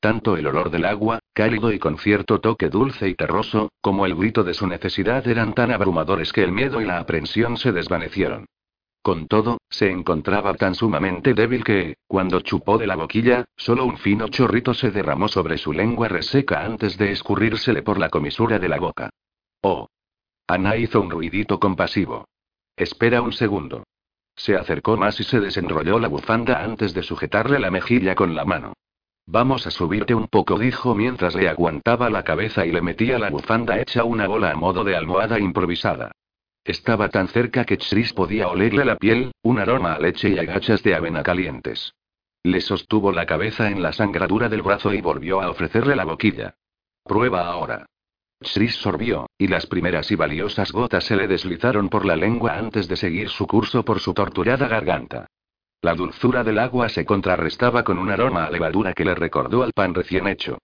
Tanto el olor del agua, cálido y con cierto toque dulce y terroso, como el grito de su necesidad eran tan abrumadores que el miedo y la aprensión se desvanecieron. Con todo, se encontraba tan sumamente débil que, cuando chupó de la boquilla, solo un fino chorrito se derramó sobre su lengua reseca antes de escurrírsele por la comisura de la boca. Oh. Ana hizo un ruidito compasivo. Espera un segundo. Se acercó más y se desenrolló la bufanda antes de sujetarle la mejilla con la mano. Vamos a subirte un poco, dijo mientras le aguantaba la cabeza y le metía la bufanda hecha una bola a modo de almohada improvisada. Estaba tan cerca que Chris podía olerle la piel, un aroma a leche y a gachas de avena calientes. Le sostuvo la cabeza en la sangradura del brazo y volvió a ofrecerle la boquilla. Prueba ahora. Chris sorbió, y las primeras y valiosas gotas se le deslizaron por la lengua antes de seguir su curso por su torturada garganta. La dulzura del agua se contrarrestaba con un aroma a levadura que le recordó al pan recién hecho.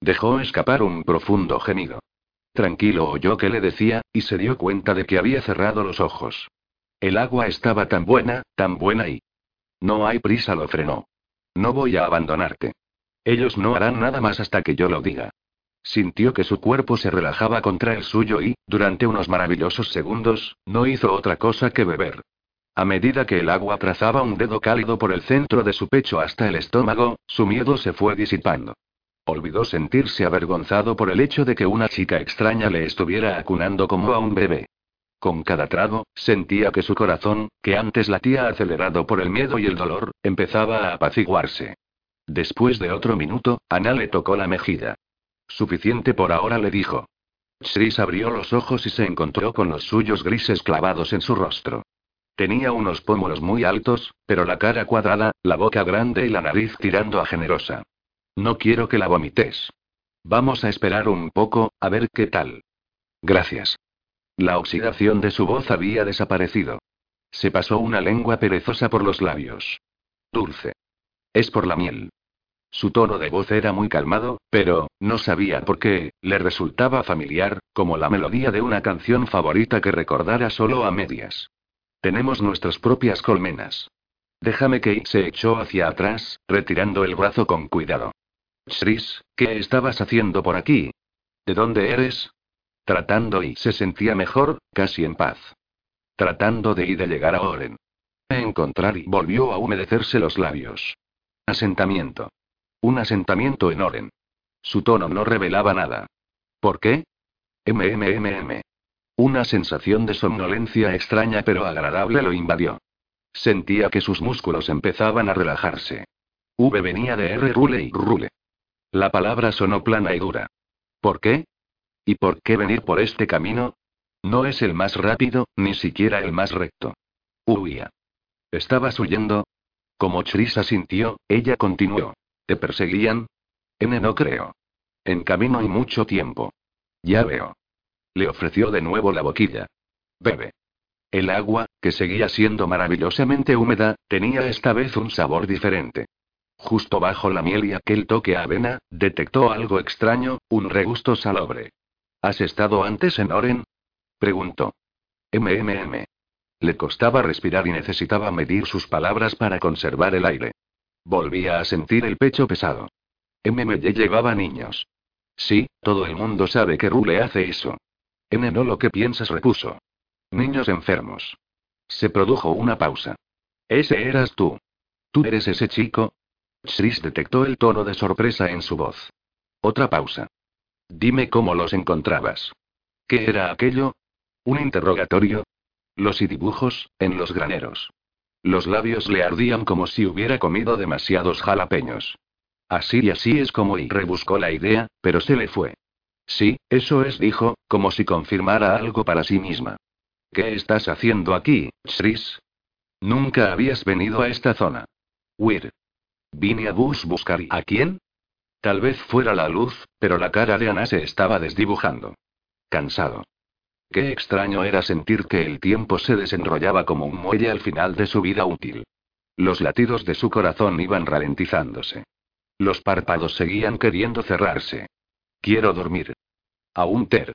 Dejó escapar un profundo gemido. Tranquilo oyó que le decía, y se dio cuenta de que había cerrado los ojos. El agua estaba tan buena, tan buena y... No hay prisa, lo frenó. No voy a abandonarte. Ellos no harán nada más hasta que yo lo diga. Sintió que su cuerpo se relajaba contra el suyo y, durante unos maravillosos segundos, no hizo otra cosa que beber. A medida que el agua trazaba un dedo cálido por el centro de su pecho hasta el estómago, su miedo se fue disipando. Olvidó sentirse avergonzado por el hecho de que una chica extraña le estuviera acunando como a un bebé. Con cada trago, sentía que su corazón, que antes latía acelerado por el miedo y el dolor, empezaba a apaciguarse. Después de otro minuto, Ana le tocó la mejilla. Suficiente por ahora, le dijo. Chris abrió los ojos y se encontró con los suyos grises clavados en su rostro. Tenía unos pómulos muy altos, pero la cara cuadrada, la boca grande y la nariz tirando a generosa. No quiero que la vomites. Vamos a esperar un poco, a ver qué tal. Gracias. La oxidación de su voz había desaparecido. Se pasó una lengua perezosa por los labios. Dulce. Es por la miel. Su tono de voz era muy calmado, pero, no sabía por qué, le resultaba familiar, como la melodía de una canción favorita que recordara solo a medias. Tenemos nuestras propias colmenas. Déjame que se echó hacia atrás, retirando el brazo con cuidado. Shris, ¿qué estabas haciendo por aquí? ¿De dónde eres? Tratando y se sentía mejor, casi en paz. Tratando de ir de llegar a Oren. Encontrar y volvió a humedecerse los labios. Asentamiento. Un asentamiento en Oren. Su tono no revelaba nada. ¿Por qué? MMMM. Una sensación de somnolencia extraña pero agradable lo invadió. Sentía que sus músculos empezaban a relajarse. V venía de R rule y. La palabra sonó plana y dura. ¿Por qué? ¿Y por qué venir por este camino? No es el más rápido, ni siquiera el más recto. Huía. ¿Estabas huyendo? Como Trisa sintió, ella continuó. ¿Te perseguían? N no creo. En camino y mucho tiempo. Ya veo. Le ofreció de nuevo la boquilla. Bebe. El agua, que seguía siendo maravillosamente húmeda, tenía esta vez un sabor diferente. Justo bajo la miel y aquel toque a avena, detectó algo extraño, un regusto salobre. ¿Has estado antes en Oren? preguntó. MMM. Le costaba respirar y necesitaba medir sus palabras para conservar el aire. Volvía a sentir el pecho pesado. MMY llevaba niños. Sí, todo el mundo sabe que Rule hace eso. N no lo que piensas, repuso. Niños enfermos. Se produjo una pausa. Ese eras tú. ¿Tú eres ese chico? Shris detectó el tono de sorpresa en su voz. Otra pausa. Dime cómo los encontrabas. ¿Qué era aquello? ¿Un interrogatorio? Los y dibujos, en los graneros. Los labios le ardían como si hubiera comido demasiados jalapeños. Así y así es como y rebuscó la idea, pero se le fue. Sí, eso es, dijo, como si confirmara algo para sí misma. ¿Qué estás haciendo aquí, Shris? Nunca habías venido a esta zona. Weir. Vine a Bus buscar a quién? Tal vez fuera la luz, pero la cara de Ana se estaba desdibujando. Cansado. Qué extraño era sentir que el tiempo se desenrollaba como un muelle al final de su vida útil. Los latidos de su corazón iban ralentizándose. Los párpados seguían queriendo cerrarse. Quiero dormir. Aún ter.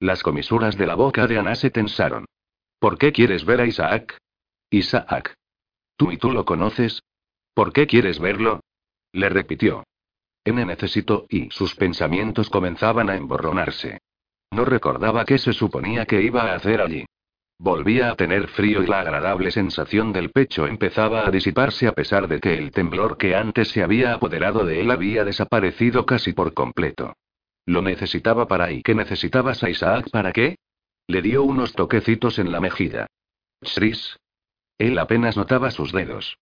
Las comisuras de la boca de Ana se tensaron. ¿Por qué quieres ver a Isaac? Isaac. ¿Tú y tú lo conoces? ¿Por qué quieres verlo? Le repitió. N necesito, y sus pensamientos comenzaban a emborronarse. No recordaba qué se suponía que iba a hacer allí. Volvía a tener frío y la agradable sensación del pecho empezaba a disiparse a pesar de que el temblor que antes se había apoderado de él había desaparecido casi por completo. Lo necesitaba para y qué necesitabas a Isaac para qué? Le dio unos toquecitos en la mejilla. Shris. Él apenas notaba sus dedos.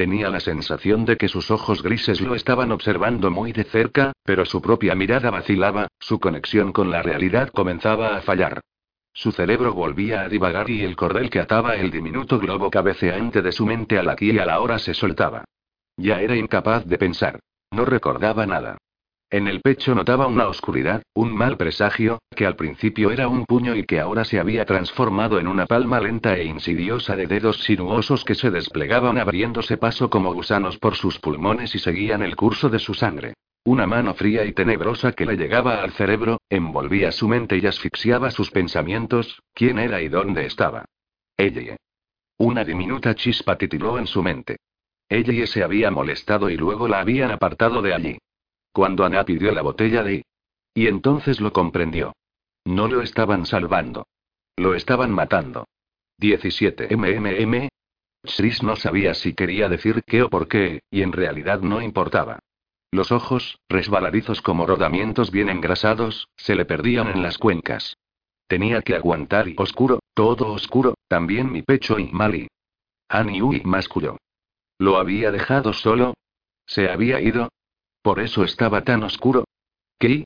Tenía la sensación de que sus ojos grises lo estaban observando muy de cerca, pero su propia mirada vacilaba, su conexión con la realidad comenzaba a fallar. Su cerebro volvía a divagar y el cordel que ataba el diminuto globo cabeceante de su mente al aquí y a la hora se soltaba. Ya era incapaz de pensar. No recordaba nada. En el pecho notaba una oscuridad, un mal presagio, que al principio era un puño y que ahora se había transformado en una palma lenta e insidiosa de dedos sinuosos que se desplegaban abriéndose paso como gusanos por sus pulmones y seguían el curso de su sangre. Una mano fría y tenebrosa que le llegaba al cerebro, envolvía su mente y asfixiaba sus pensamientos, quién era y dónde estaba. Ella. Una diminuta chispa titiló en su mente. Ella se había molestado y luego la habían apartado de allí. Cuando Ana pidió la botella de... Y entonces lo comprendió. No lo estaban salvando. Lo estaban matando. 17 MMM. Shris no sabía si quería decir qué o por qué, y en realidad no importaba. Los ojos, resbaladizos como rodamientos bien engrasados, se le perdían en las cuencas. Tenía que aguantar y oscuro, todo oscuro, también mi pecho y Mali. Annie masculló. ¿Lo había dejado solo? ¿Se había ido? Por eso estaba tan oscuro. ¿Qué?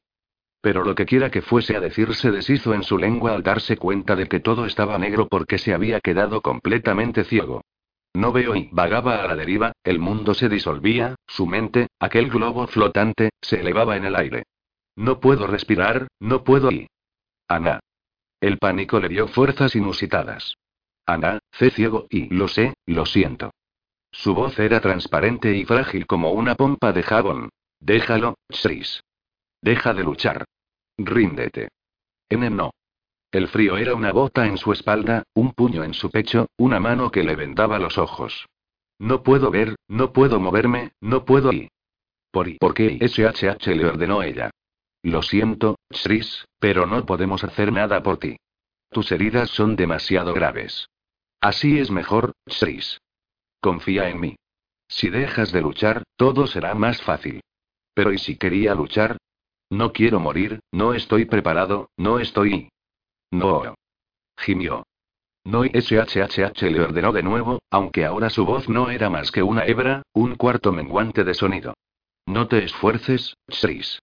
Pero lo que quiera que fuese a decir se deshizo en su lengua al darse cuenta de que todo estaba negro porque se había quedado completamente ciego. No veo y vagaba a la deriva, el mundo se disolvía, su mente, aquel globo flotante, se elevaba en el aire. No puedo respirar, no puedo y. Ana. El pánico le dio fuerzas inusitadas. Ana, sé ciego y lo sé, lo siento. Su voz era transparente y frágil como una pompa de jabón. Déjalo, Chris. Deja de luchar. Ríndete. N no. El frío era una bota en su espalda, un puño en su pecho, una mano que le vendaba los ojos. No puedo ver, no puedo moverme, no puedo ir. ¿Por, y ¿Por qué? SHH le ordenó ella. Lo siento, Chris, pero no podemos hacer nada por ti. Tus heridas son demasiado graves. Así es mejor, Chris. Confía en mí. Si dejas de luchar, todo será más fácil. Pero ¿y si quería luchar? No quiero morir, no estoy preparado, no estoy. No. Gimió. No y SHHH le ordenó de nuevo, aunque ahora su voz no era más que una hebra, un cuarto menguante de sonido. No te esfuerces, Chris.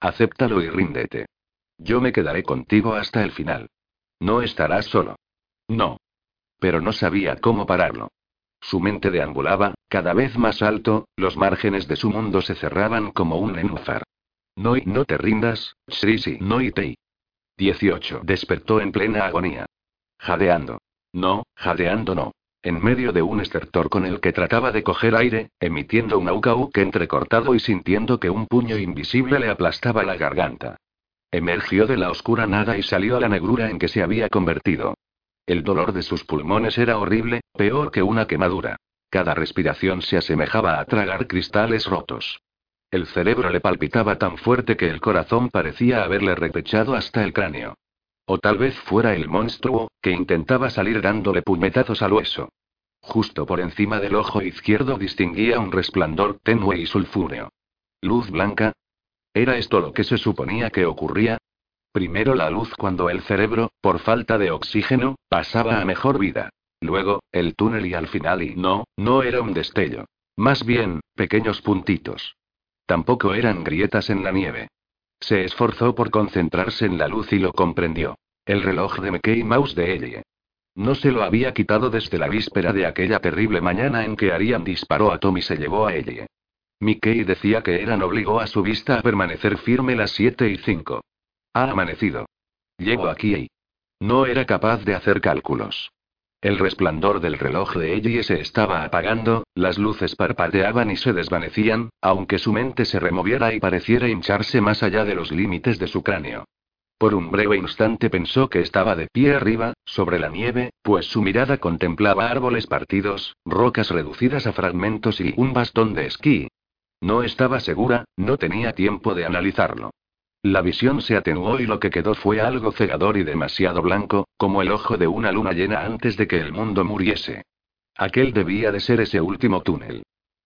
Acéptalo y ríndete. Yo me quedaré contigo hasta el final. No estarás solo. No. Pero no sabía cómo pararlo. Su mente deambulaba, cada vez más alto, los márgenes de su mundo se cerraban como un nenúfar. No no te rindas, Srisi, no y te. 18. Despertó en plena agonía. Jadeando. No, jadeando no. En medio de un estertor con el que trataba de coger aire, emitiendo un aucauque entrecortado y sintiendo que un puño invisible le aplastaba la garganta. Emergió de la oscura nada y salió a la negrura en que se había convertido. El dolor de sus pulmones era horrible, peor que una quemadura. Cada respiración se asemejaba a tragar cristales rotos. El cerebro le palpitaba tan fuerte que el corazón parecía haberle repechado hasta el cráneo. O tal vez fuera el monstruo, que intentaba salir dándole puñetazos al hueso. Justo por encima del ojo izquierdo distinguía un resplandor tenue y sulfúreo. ¿Luz blanca? ¿Era esto lo que se suponía que ocurría? Primero la luz cuando el cerebro, por falta de oxígeno, pasaba a mejor vida. Luego, el túnel y al final y no, no era un destello. Más bien, pequeños puntitos. Tampoco eran grietas en la nieve. Se esforzó por concentrarse en la luz y lo comprendió. El reloj de Mickey Mouse de Ellie. No se lo había quitado desde la víspera de aquella terrible mañana en que Arian disparó a Tom y se llevó a Ellie. Mickey decía que Eran obligó a su vista a permanecer firme las 7 y 5. Ha amanecido. Llego aquí y... No era capaz de hacer cálculos. El resplandor del reloj de Ellie se estaba apagando, las luces parpadeaban y se desvanecían, aunque su mente se removiera y pareciera hincharse más allá de los límites de su cráneo. Por un breve instante pensó que estaba de pie arriba, sobre la nieve, pues su mirada contemplaba árboles partidos, rocas reducidas a fragmentos y un bastón de esquí. No estaba segura, no tenía tiempo de analizarlo. La visión se atenuó y lo que quedó fue algo cegador y demasiado blanco, como el ojo de una luna llena antes de que el mundo muriese. Aquel debía de ser ese último túnel.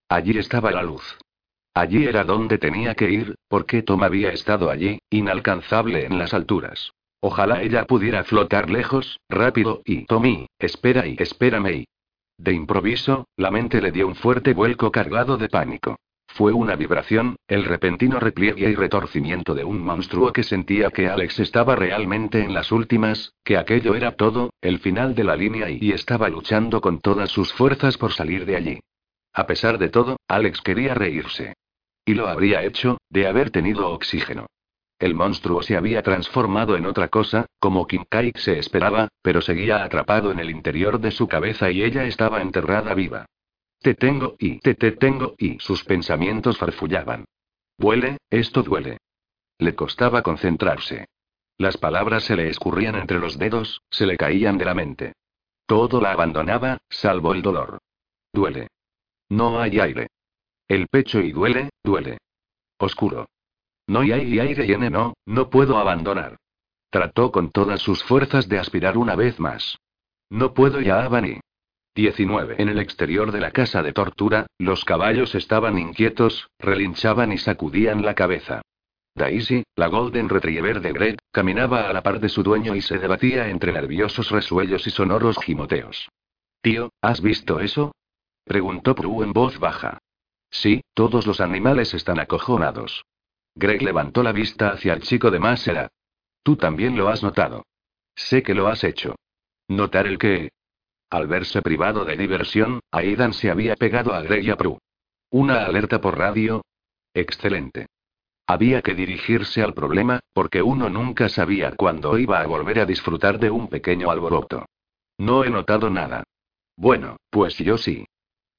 Allí estaba la luz. Allí era donde tenía que ir, porque Tom había estado allí, inalcanzable en las alturas. Ojalá ella pudiera flotar lejos, rápido, y Tommy, espera y espérame y... De improviso, la mente le dio un fuerte vuelco cargado de pánico. Fue una vibración, el repentino repliegue y retorcimiento de un monstruo que sentía que Alex estaba realmente en las últimas, que aquello era todo, el final de la línea y, estaba luchando con todas sus fuerzas por salir de allí. A pesar de todo, Alex quería reírse. Y lo habría hecho, de haber tenido oxígeno. El monstruo se había transformado en otra cosa, como Kinkai se esperaba, pero seguía atrapado en el interior de su cabeza y ella estaba enterrada viva. Te tengo y te te tengo y sus pensamientos farfullaban. Duele, esto duele. Le costaba concentrarse. Las palabras se le escurrían entre los dedos, se le caían de la mente. Todo la abandonaba, salvo el dolor. Duele. No hay aire. El pecho y duele, duele. Oscuro. No hay aire N no, no puedo abandonar. Trató con todas sus fuerzas de aspirar una vez más. No puedo ya, Avani. 19. En el exterior de la casa de tortura, los caballos estaban inquietos, relinchaban y sacudían la cabeza. Daisy, la Golden Retriever de Greg, caminaba a la par de su dueño y se debatía entre nerviosos resuellos y sonoros gimoteos. Tío, ¿has visto eso? preguntó Prue en voz baja. Sí, todos los animales están acojonados. Greg levantó la vista hacia el chico de más edad. Tú también lo has notado. Sé que lo has hecho. ¿Notar el qué? Al verse privado de diversión, Aidan se había pegado a Greg y a Prue. ¿Una alerta por radio? Excelente. Había que dirigirse al problema, porque uno nunca sabía cuándo iba a volver a disfrutar de un pequeño alboroto. No he notado nada. Bueno, pues yo sí.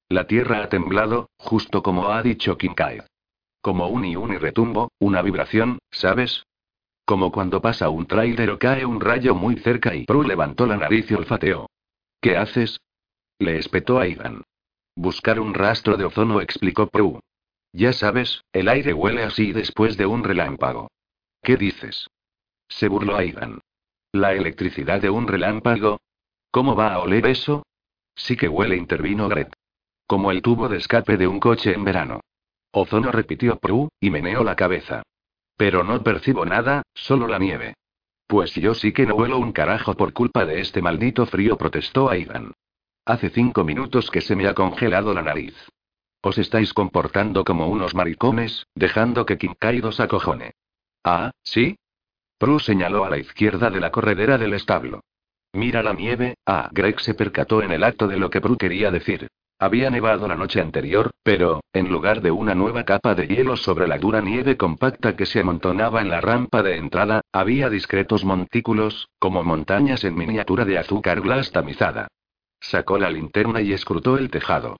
La tierra ha temblado, justo como ha dicho Kincaid. Como un y un y retumbo, una vibración, ¿sabes? Como cuando pasa un tráiler o cae un rayo muy cerca y Prue levantó la nariz y olfateó. ¿Qué haces? Le espetó a Ivan. Buscar un rastro de ozono, explicó Prue. Ya sabes, el aire huele así después de un relámpago. ¿Qué dices? Se burló Aidan. ¿La electricidad de un relámpago? ¿Cómo va a oler eso? Sí que huele, intervino Gret. Como el tubo de escape de un coche en verano. Ozono repitió Prue, y meneó la cabeza. Pero no percibo nada, solo la nieve. Pues yo sí que no huelo un carajo por culpa de este maldito frío, protestó Aidan. Hace cinco minutos que se me ha congelado la nariz. Os estáis comportando como unos maricones, dejando que Kincaid os acojone. Ah, ¿sí? Prue señaló a la izquierda de la corredera del establo. Mira la nieve. Ah, Greg se percató en el acto de lo que Prue quería decir. Había nevado la noche anterior, pero, en lugar de una nueva capa de hielo sobre la dura nieve compacta que se amontonaba en la rampa de entrada, había discretos montículos, como montañas en miniatura de azúcar glas tamizada. Sacó la linterna y escrutó el tejado.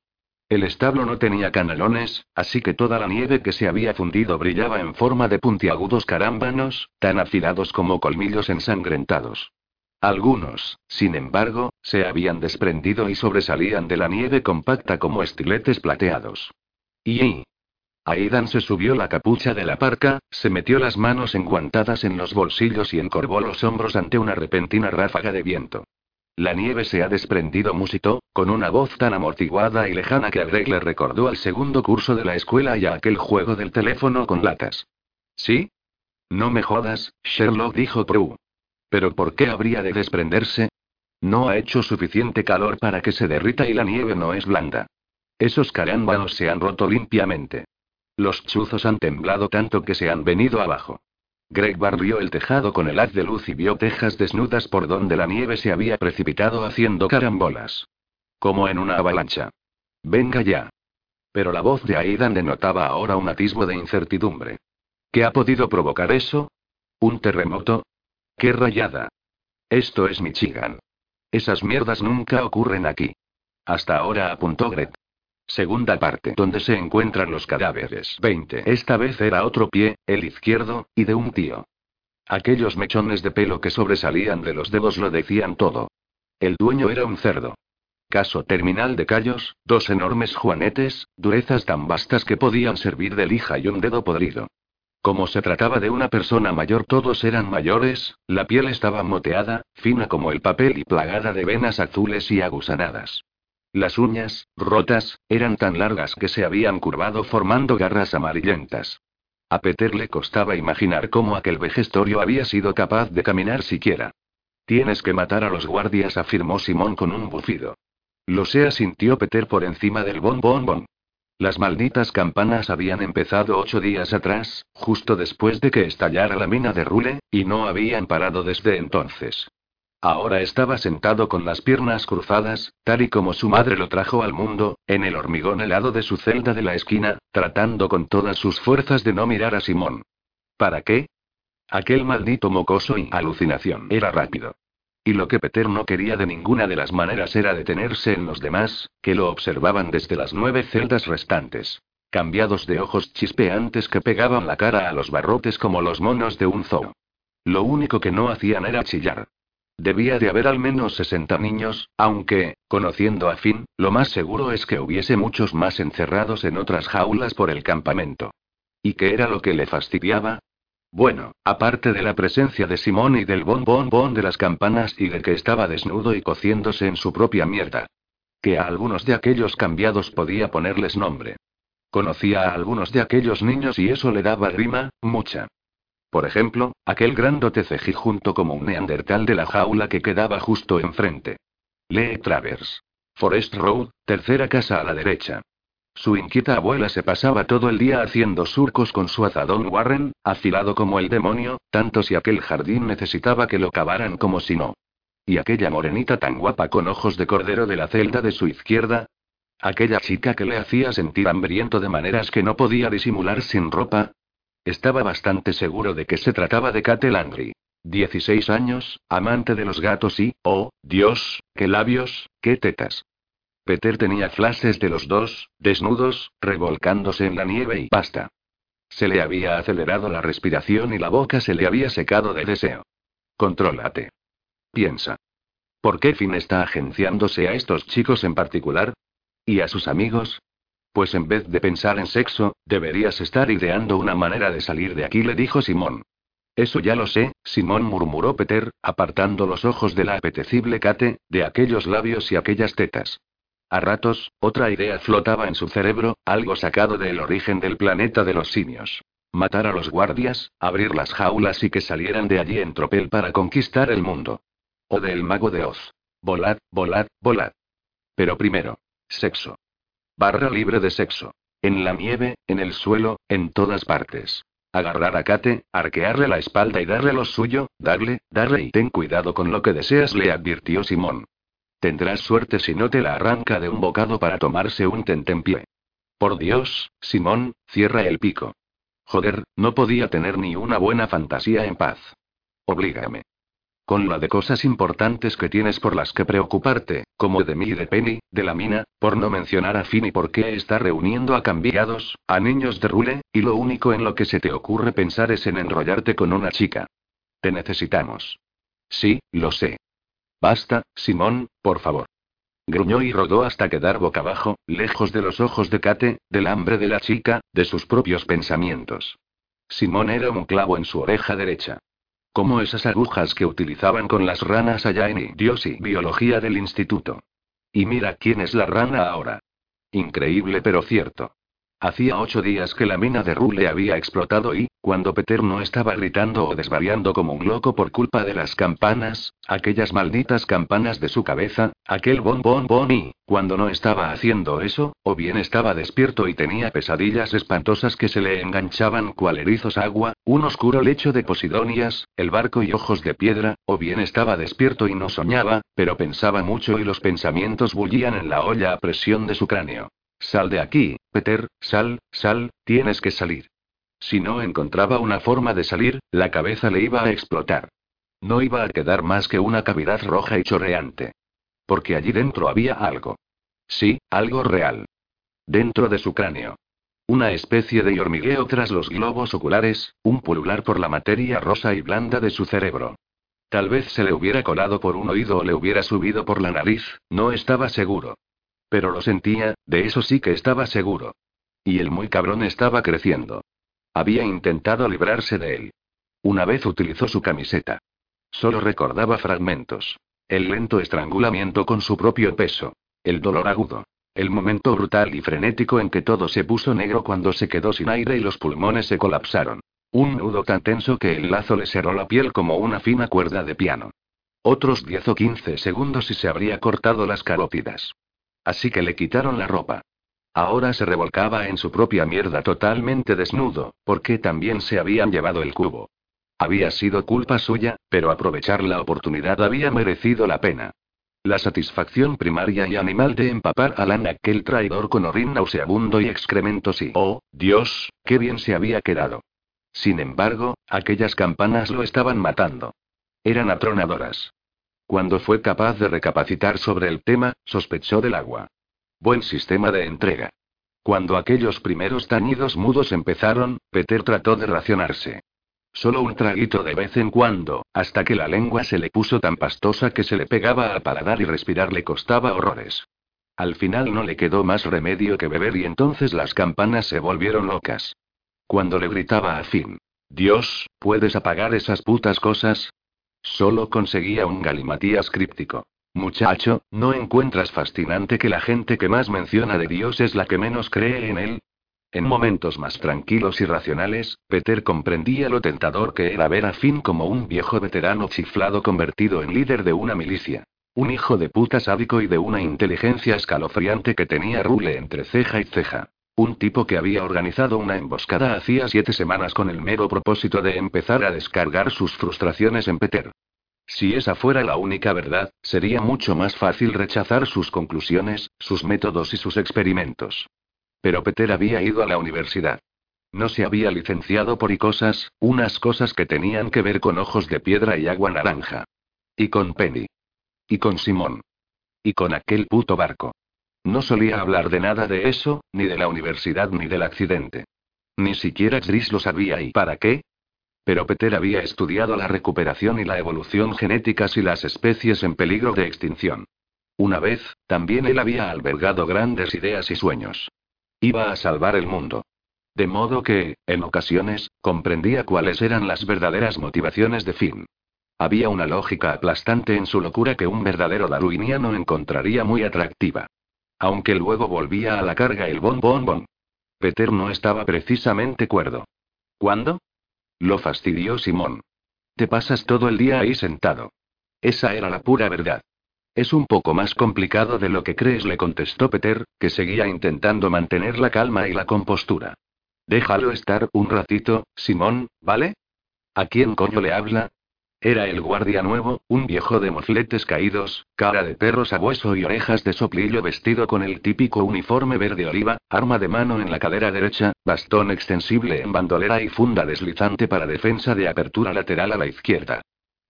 El establo no tenía canalones, así que toda la nieve que se había fundido brillaba en forma de puntiagudos carámbanos, tan afilados como colmillos ensangrentados. Algunos, sin embargo, se habían desprendido y sobresalían de la nieve compacta como estiletes plateados. Y. Aidan se subió la capucha de la parca, se metió las manos enguantadas en los bolsillos y encorvó los hombros ante una repentina ráfaga de viento. La nieve se ha desprendido, musitó, con una voz tan amortiguada y lejana que a Greg le recordó al segundo curso de la escuela y a aquel juego del teléfono con latas. ¿Sí? No me jodas, Sherlock dijo Prue. ¿Pero por qué habría de desprenderse? No ha hecho suficiente calor para que se derrita y la nieve no es blanda. Esos carámbanos se han roto limpiamente. Los chuzos han temblado tanto que se han venido abajo. Greg barrió el tejado con el haz de luz y vio tejas desnudas por donde la nieve se había precipitado haciendo carambolas. Como en una avalancha. Venga ya. Pero la voz de Aidan denotaba ahora un atisbo de incertidumbre. ¿Qué ha podido provocar eso? ¿Un terremoto? ¡Qué rayada! Esto es Michigan. Esas mierdas nunca ocurren aquí. Hasta ahora apuntó Greg. Segunda parte. Donde se encuentran los cadáveres. 20. Esta vez era otro pie, el izquierdo, y de un tío. Aquellos mechones de pelo que sobresalían de los dedos lo decían todo. El dueño era un cerdo. Caso terminal de callos, dos enormes juanetes, durezas tan vastas que podían servir de lija y un dedo podrido. Como se trataba de una persona mayor, todos eran mayores, la piel estaba moteada, fina como el papel y plagada de venas azules y agusanadas. Las uñas, rotas, eran tan largas que se habían curvado formando garras amarillentas. A Peter le costaba imaginar cómo aquel vejestorio había sido capaz de caminar siquiera. Tienes que matar a los guardias, afirmó Simón con un bufido. Lo sea, sintió Peter por encima del bon bon. Las malditas campanas habían empezado ocho días atrás, justo después de que estallara la mina de Rule, y no habían parado desde entonces. Ahora estaba sentado con las piernas cruzadas, tal y como su madre lo trajo al mundo, en el hormigón helado de su celda de la esquina, tratando con todas sus fuerzas de no mirar a Simón. ¿Para qué? Aquel maldito mocoso y alucinación era rápido. Y lo que Peter no quería de ninguna de las maneras era detenerse en los demás, que lo observaban desde las nueve celdas restantes. Cambiados de ojos chispeantes que pegaban la cara a los barrotes como los monos de un zoo. Lo único que no hacían era chillar. Debía de haber al menos 60 niños, aunque, conociendo a Finn, lo más seguro es que hubiese muchos más encerrados en otras jaulas por el campamento. ¿Y qué era lo que le fastidiaba? Bueno, aparte de la presencia de Simón y del bon bon bon de las campanas y de que estaba desnudo y cociéndose en su propia mierda. Que a algunos de aquellos cambiados podía ponerles nombre. Conocía a algunos de aquellos niños y eso le daba rima, mucha. Por ejemplo, aquel grandote cejí junto como un neandertal de la jaula que quedaba justo enfrente. Lee Travers. Forest Road, tercera casa a la derecha. Su inquieta abuela se pasaba todo el día haciendo surcos con su azadón Warren, afilado como el demonio, tanto si aquel jardín necesitaba que lo cavaran como si no. Y aquella morenita tan guapa con ojos de cordero de la celda de su izquierda. Aquella chica que le hacía sentir hambriento de maneras que no podía disimular sin ropa. Estaba bastante seguro de que se trataba de Kate Landry. 16 años, amante de los gatos y, oh, Dios, qué labios, qué tetas. Peter tenía flashes de los dos, desnudos, revolcándose en la nieve y pasta. Se le había acelerado la respiración y la boca se le había secado de deseo. Contrólate. Piensa. ¿Por qué Finn está agenciándose a estos chicos en particular? ¿Y a sus amigos? Pues en vez de pensar en sexo, deberías estar ideando una manera de salir de aquí, le dijo Simón. Eso ya lo sé, Simón murmuró Peter, apartando los ojos de la apetecible Kate, de aquellos labios y aquellas tetas. A ratos, otra idea flotaba en su cerebro, algo sacado del origen del planeta de los simios. Matar a los guardias, abrir las jaulas y que salieran de allí en tropel para conquistar el mundo. O del mago de Oz. Volad, volad, volad. Pero primero, sexo. Barra libre de sexo. En la nieve, en el suelo, en todas partes. Agarrar a Kate, arquearle la espalda y darle lo suyo, darle, darle y ten cuidado con lo que deseas, le advirtió Simón. Tendrás suerte si no te la arranca de un bocado para tomarse un tentempié. Por Dios, Simón, cierra el pico. Joder, no podía tener ni una buena fantasía en paz. Oblígame. Con la de cosas importantes que tienes por las que preocuparte, como de mí y de Penny, de la mina, por no mencionar a Finn y por qué está reuniendo a cambiados, a niños de rule, y lo único en lo que se te ocurre pensar es en enrollarte con una chica. Te necesitamos. Sí, lo sé. Basta, Simón, por favor. Gruñó y rodó hasta quedar boca abajo, lejos de los ojos de Kate, del hambre de la chica, de sus propios pensamientos. Simón era un clavo en su oreja derecha. Como esas agujas que utilizaban con las ranas allá en Idios y Biología del Instituto. Y mira quién es la rana ahora. Increíble pero cierto. Hacía ocho días que la mina de Rule había explotado y, cuando Peter no estaba gritando o desvariando como un loco por culpa de las campanas, aquellas malditas campanas de su cabeza, aquel bon bon bon y, cuando no estaba haciendo eso, o bien estaba despierto y tenía pesadillas espantosas que se le enganchaban cual erizos agua, un oscuro lecho de posidonias, el barco y ojos de piedra, o bien estaba despierto y no soñaba, pero pensaba mucho y los pensamientos bullían en la olla a presión de su cráneo. Sal de aquí, Peter, sal, sal, tienes que salir. Si no encontraba una forma de salir, la cabeza le iba a explotar. No iba a quedar más que una cavidad roja y chorreante. Porque allí dentro había algo. Sí, algo real. Dentro de su cráneo. Una especie de hormigueo tras los globos oculares, un pulular por la materia rosa y blanda de su cerebro. Tal vez se le hubiera colado por un oído o le hubiera subido por la nariz, no estaba seguro. Pero lo sentía, de eso sí que estaba seguro. Y el muy cabrón estaba creciendo. Había intentado librarse de él. Una vez utilizó su camiseta. Solo recordaba fragmentos. El lento estrangulamiento con su propio peso. El dolor agudo. El momento brutal y frenético en que todo se puso negro cuando se quedó sin aire y los pulmones se colapsaron. Un nudo tan tenso que el lazo le cerró la piel como una fina cuerda de piano. Otros 10 o 15 segundos y se habría cortado las carótidas. Así que le quitaron la ropa. Ahora se revolcaba en su propia mierda totalmente desnudo, porque también se habían llevado el cubo. Había sido culpa suya, pero aprovechar la oportunidad había merecido la pena. La satisfacción primaria y animal de empapar a Lan aquel traidor con orín nauseabundo y excrementos y, oh, Dios, qué bien se había quedado. Sin embargo, aquellas campanas lo estaban matando. Eran atronadoras. Cuando fue capaz de recapacitar sobre el tema, sospechó del agua. Buen sistema de entrega. Cuando aquellos primeros tañidos mudos empezaron, Peter trató de racionarse. Solo un traguito de vez en cuando, hasta que la lengua se le puso tan pastosa que se le pegaba al paladar y respirar le costaba horrores. Al final no le quedó más remedio que beber y entonces las campanas se volvieron locas. Cuando le gritaba a Finn, Dios, ¿puedes apagar esas putas cosas? Solo conseguía un galimatías críptico. Muchacho, ¿no encuentras fascinante que la gente que más menciona de Dios es la que menos cree en él? En momentos más tranquilos y racionales, Peter comprendía lo tentador que era ver a Finn como un viejo veterano chiflado convertido en líder de una milicia. Un hijo de puta sádico y de una inteligencia escalofriante que tenía Rule entre ceja y ceja. Un tipo que había organizado una emboscada hacía siete semanas con el mero propósito de empezar a descargar sus frustraciones en Peter. Si esa fuera la única verdad, sería mucho más fácil rechazar sus conclusiones, sus métodos y sus experimentos. Pero Peter había ido a la universidad. No se había licenciado por y cosas, unas cosas que tenían que ver con ojos de piedra y agua naranja. Y con Penny. Y con Simón. Y con aquel puto barco. No solía hablar de nada de eso, ni de la universidad ni del accidente. Ni siquiera Chris lo sabía y ¿para qué? Pero Peter había estudiado la recuperación y la evolución genéticas y las especies en peligro de extinción. Una vez, también él había albergado grandes ideas y sueños. Iba a salvar el mundo. De modo que, en ocasiones, comprendía cuáles eran las verdaderas motivaciones de Finn. Había una lógica aplastante en su locura que un verdadero darwiniano encontraría muy atractiva. Aunque luego volvía a la carga el bon bon bon. Peter no estaba precisamente cuerdo. ¿Cuándo? Lo fastidió Simón. Te pasas todo el día ahí sentado. Esa era la pura verdad. Es un poco más complicado de lo que crees, le contestó Peter, que seguía intentando mantener la calma y la compostura. Déjalo estar un ratito, Simón, ¿vale? ¿A quién coño le habla? Era el guardia nuevo, un viejo de mofletes caídos, cara de perro sabueso y orejas de soplillo vestido con el típico uniforme verde oliva, arma de mano en la cadera derecha, bastón extensible en bandolera y funda deslizante para defensa de apertura lateral a la izquierda.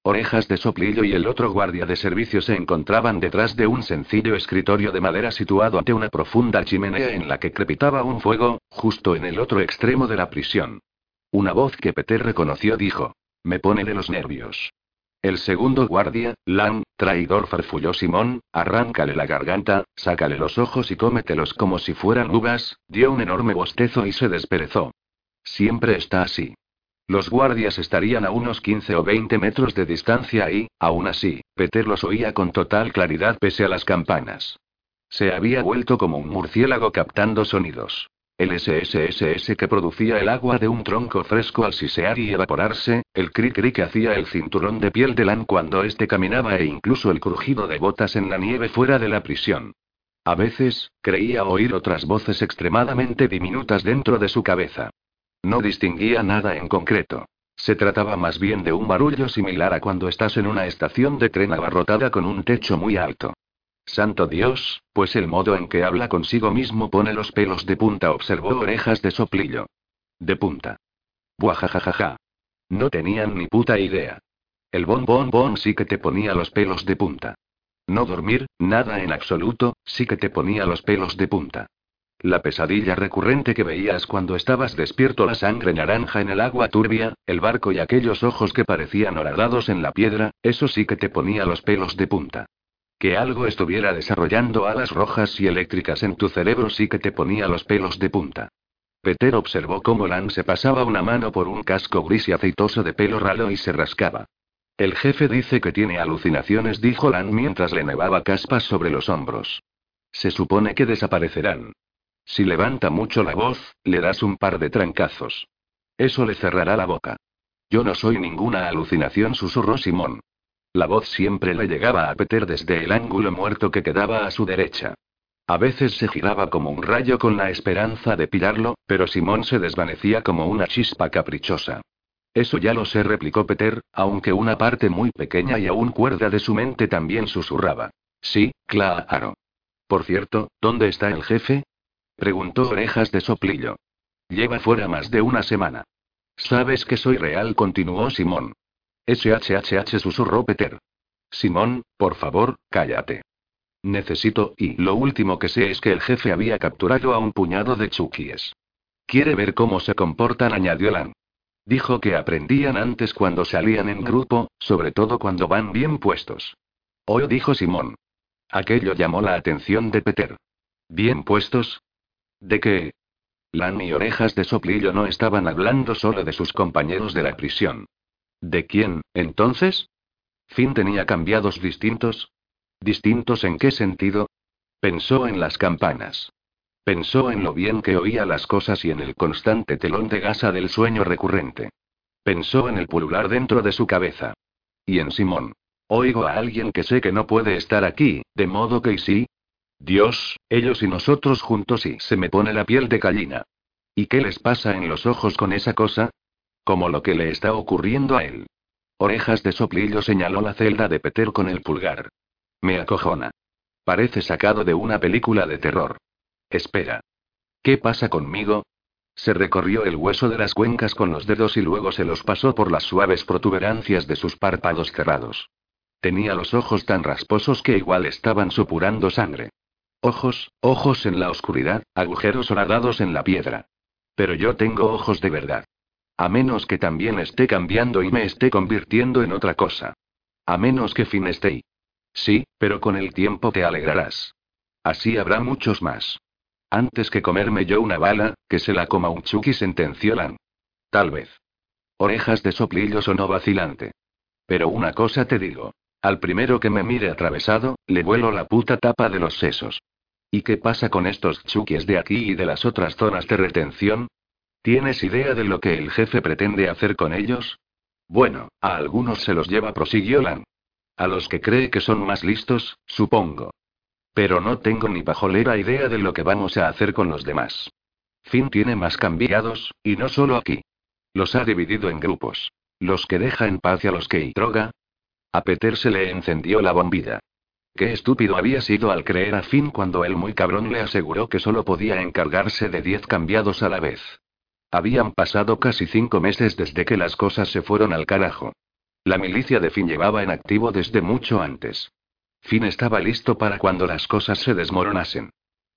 Orejas de soplillo y el otro guardia de servicio se encontraban detrás de un sencillo escritorio de madera situado ante una profunda chimenea en la que crepitaba un fuego, justo en el otro extremo de la prisión. Una voz que Peter reconoció dijo, me pone de los nervios. El segundo guardia, Lan, traidor farfulló Simón, arráncale la garganta, sácale los ojos y cómetelos como si fueran uvas, dio un enorme bostezo y se desperezó. Siempre está así. Los guardias estarían a unos 15 o 20 metros de distancia y, aún así, Peter los oía con total claridad pese a las campanas. Se había vuelto como un murciélago captando sonidos. El SSSS que producía el agua de un tronco fresco al sisear y evaporarse, el cri-cri que hacía el cinturón de piel de Lan cuando éste caminaba e incluso el crujido de botas en la nieve fuera de la prisión. A veces, creía oír otras voces extremadamente diminutas dentro de su cabeza. No distinguía nada en concreto. Se trataba más bien de un barullo similar a cuando estás en una estación de tren abarrotada con un techo muy alto. Santo Dios, pues el modo en que habla consigo mismo pone los pelos de punta, observó orejas de soplillo. De punta. Buajajajaja. No tenían ni puta idea. El bon bon bon sí que te ponía los pelos de punta. No dormir, nada en absoluto, sí que te ponía los pelos de punta. La pesadilla recurrente que veías cuando estabas despierto, la sangre naranja en el agua turbia, el barco y aquellos ojos que parecían horadados en la piedra, eso sí que te ponía los pelos de punta. Que algo estuviera desarrollando alas rojas y eléctricas en tu cerebro sí que te ponía los pelos de punta. Peter observó cómo Lan se pasaba una mano por un casco gris y aceitoso de pelo ralo y se rascaba. El jefe dice que tiene alucinaciones, dijo Lan mientras le nevaba caspas sobre los hombros. Se supone que desaparecerán. Si levanta mucho la voz, le das un par de trancazos. Eso le cerrará la boca. Yo no soy ninguna alucinación, susurró Simón. La voz siempre le llegaba a Peter desde el ángulo muerto que quedaba a su derecha. A veces se giraba como un rayo con la esperanza de pillarlo, pero Simón se desvanecía como una chispa caprichosa. Eso ya lo sé, replicó Peter, aunque una parte muy pequeña y aún cuerda de su mente también susurraba. Sí, claro. Por cierto, ¿dónde está el jefe? preguntó Orejas de Soplillo. Lleva fuera más de una semana. Sabes que soy real, continuó Simón. SHHH susurró Peter. Simón, por favor, cállate. Necesito, y lo último que sé es que el jefe había capturado a un puñado de chukies. Quiere ver cómo se comportan, añadió Lan. Dijo que aprendían antes cuando salían en grupo, sobre todo cuando van bien puestos. Hoy dijo Simón. Aquello llamó la atención de Peter. ¿Bien puestos? ¿De qué? Lan y orejas de soplillo no estaban hablando solo de sus compañeros de la prisión. ¿De quién, entonces? ¿Fin tenía cambiados distintos? ¿Distintos en qué sentido? Pensó en las campanas. Pensó en lo bien que oía las cosas y en el constante telón de gasa del sueño recurrente. Pensó en el pulular dentro de su cabeza. Y en Simón. Oigo a alguien que sé que no puede estar aquí, de modo que y sí. Dios, ellos y nosotros juntos y se me pone la piel de gallina. ¿Y qué les pasa en los ojos con esa cosa? Como lo que le está ocurriendo a él. Orejas de soplillo señaló la celda de Peter con el pulgar. Me acojona. Parece sacado de una película de terror. Espera. ¿Qué pasa conmigo? Se recorrió el hueso de las cuencas con los dedos y luego se los pasó por las suaves protuberancias de sus párpados cerrados. Tenía los ojos tan rasposos que igual estaban supurando sangre. Ojos, ojos en la oscuridad, agujeros horadados en la piedra. Pero yo tengo ojos de verdad. A menos que también esté cambiando y me esté convirtiendo en otra cosa. A menos que Finn esté. Sí, pero con el tiempo te alegrarás. Así habrá muchos más. Antes que comerme yo una bala, que se la coma un Chucky, sentenció Lan. Tal vez. Orejas de soplillo sonó vacilante. Pero una cosa te digo. Al primero que me mire atravesado, le vuelo la puta tapa de los sesos. ¿Y qué pasa con estos chukis de aquí y de las otras zonas de retención? ¿Tienes idea de lo que el jefe pretende hacer con ellos? Bueno, a algunos se los lleva, prosiguió Lan. A los que cree que son más listos, supongo. Pero no tengo ni pajolera idea de lo que vamos a hacer con los demás. Finn tiene más cambiados, y no solo aquí. Los ha dividido en grupos. Los que deja en paz y a los que droga, a Peter se le encendió la bombilla. Qué estúpido había sido al creer a Finn cuando el muy cabrón le aseguró que solo podía encargarse de diez cambiados a la vez. Habían pasado casi cinco meses desde que las cosas se fueron al carajo. La milicia de Finn llevaba en activo desde mucho antes. Finn estaba listo para cuando las cosas se desmoronasen.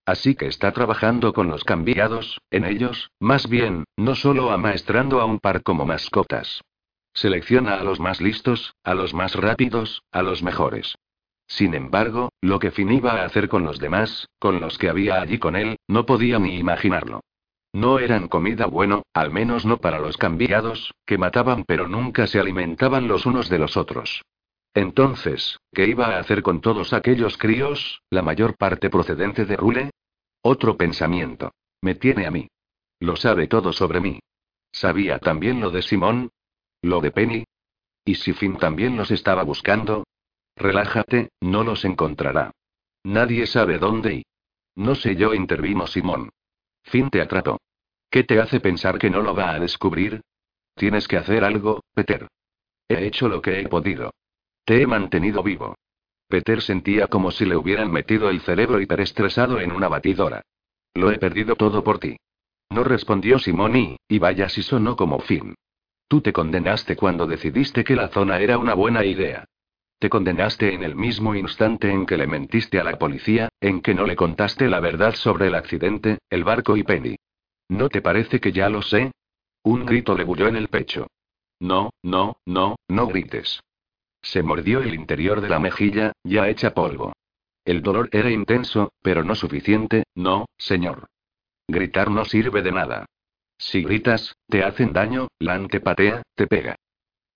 Así que está trabajando con los cambiados, en ellos, más bien, no solo amaestrando a un par como mascotas. Selecciona a los más listos, a los más rápidos, a los mejores. Sin embargo, lo que Finn iba a hacer con los demás, con los que había allí con él, no podía ni imaginarlo. No eran comida bueno, al menos no para los cambiados, que mataban pero nunca se alimentaban los unos de los otros. Entonces, ¿qué iba a hacer con todos aquellos críos, la mayor parte procedente de Rule? Otro pensamiento. Me tiene a mí. Lo sabe todo sobre mí. ¿Sabía también lo de Simón? ¿Lo de Penny? ¿Y si Finn también los estaba buscando? Relájate, no los encontrará. Nadie sabe dónde y. No sé yo, intervino Simón. Finn te atrapó. ¿Qué te hace pensar que no lo va a descubrir? Tienes que hacer algo, Peter. He hecho lo que he podido. Te he mantenido vivo. Peter sentía como si le hubieran metido el cerebro hiperestresado en una batidora. Lo he perdido todo por ti. No respondió Simón y, y vaya si sonó como Finn. Tú te condenaste cuando decidiste que la zona era una buena idea. Te condenaste en el mismo instante en que le mentiste a la policía, en que no le contaste la verdad sobre el accidente, el barco y Penny. ¿No te parece que ya lo sé? Un grito le bulló en el pecho. No, no, no, no grites. Se mordió el interior de la mejilla, ya hecha polvo. El dolor era intenso, pero no suficiente, no, señor. Gritar no sirve de nada. Si gritas, te hacen daño, Lan te patea, te pega.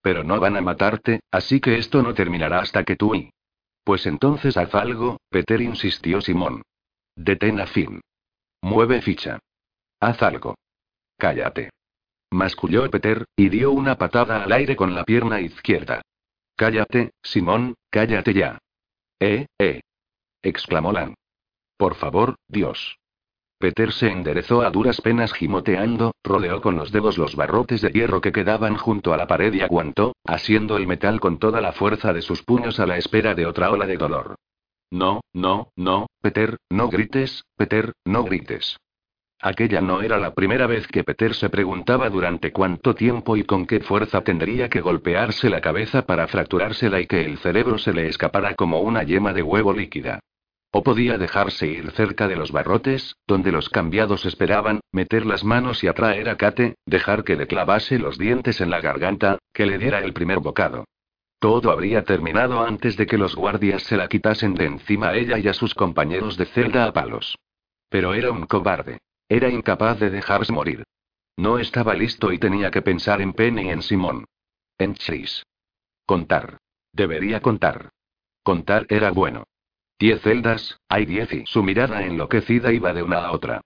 Pero no van a matarte, así que esto no terminará hasta que tú y. Pues entonces haz algo, Peter insistió Simón. Detén a Finn. Mueve ficha. Haz algo. Cállate. Masculló Peter, y dio una patada al aire con la pierna izquierda. Cállate, Simón, cállate ya. Eh, eh. exclamó Lan. Por favor, Dios. Peter se enderezó a duras penas gimoteando, rodeó con los dedos los barrotes de hierro que quedaban junto a la pared y aguantó, asiendo el metal con toda la fuerza de sus puños a la espera de otra ola de dolor. No, no, no, Peter, no grites, Peter, no grites. Aquella no era la primera vez que Peter se preguntaba durante cuánto tiempo y con qué fuerza tendría que golpearse la cabeza para fracturársela y que el cerebro se le escapara como una yema de huevo líquida. O podía dejarse ir cerca de los barrotes, donde los cambiados esperaban, meter las manos y atraer a Kate, dejar que le clavase los dientes en la garganta, que le diera el primer bocado. Todo habría terminado antes de que los guardias se la quitasen de encima a ella y a sus compañeros de celda a palos. Pero era un cobarde. Era incapaz de dejarse morir. No estaba listo y tenía que pensar en Penny y en Simón. En Chris. Contar. Debería contar. Contar era bueno. Diez celdas, hay diez y su mirada enloquecida iba de una a otra.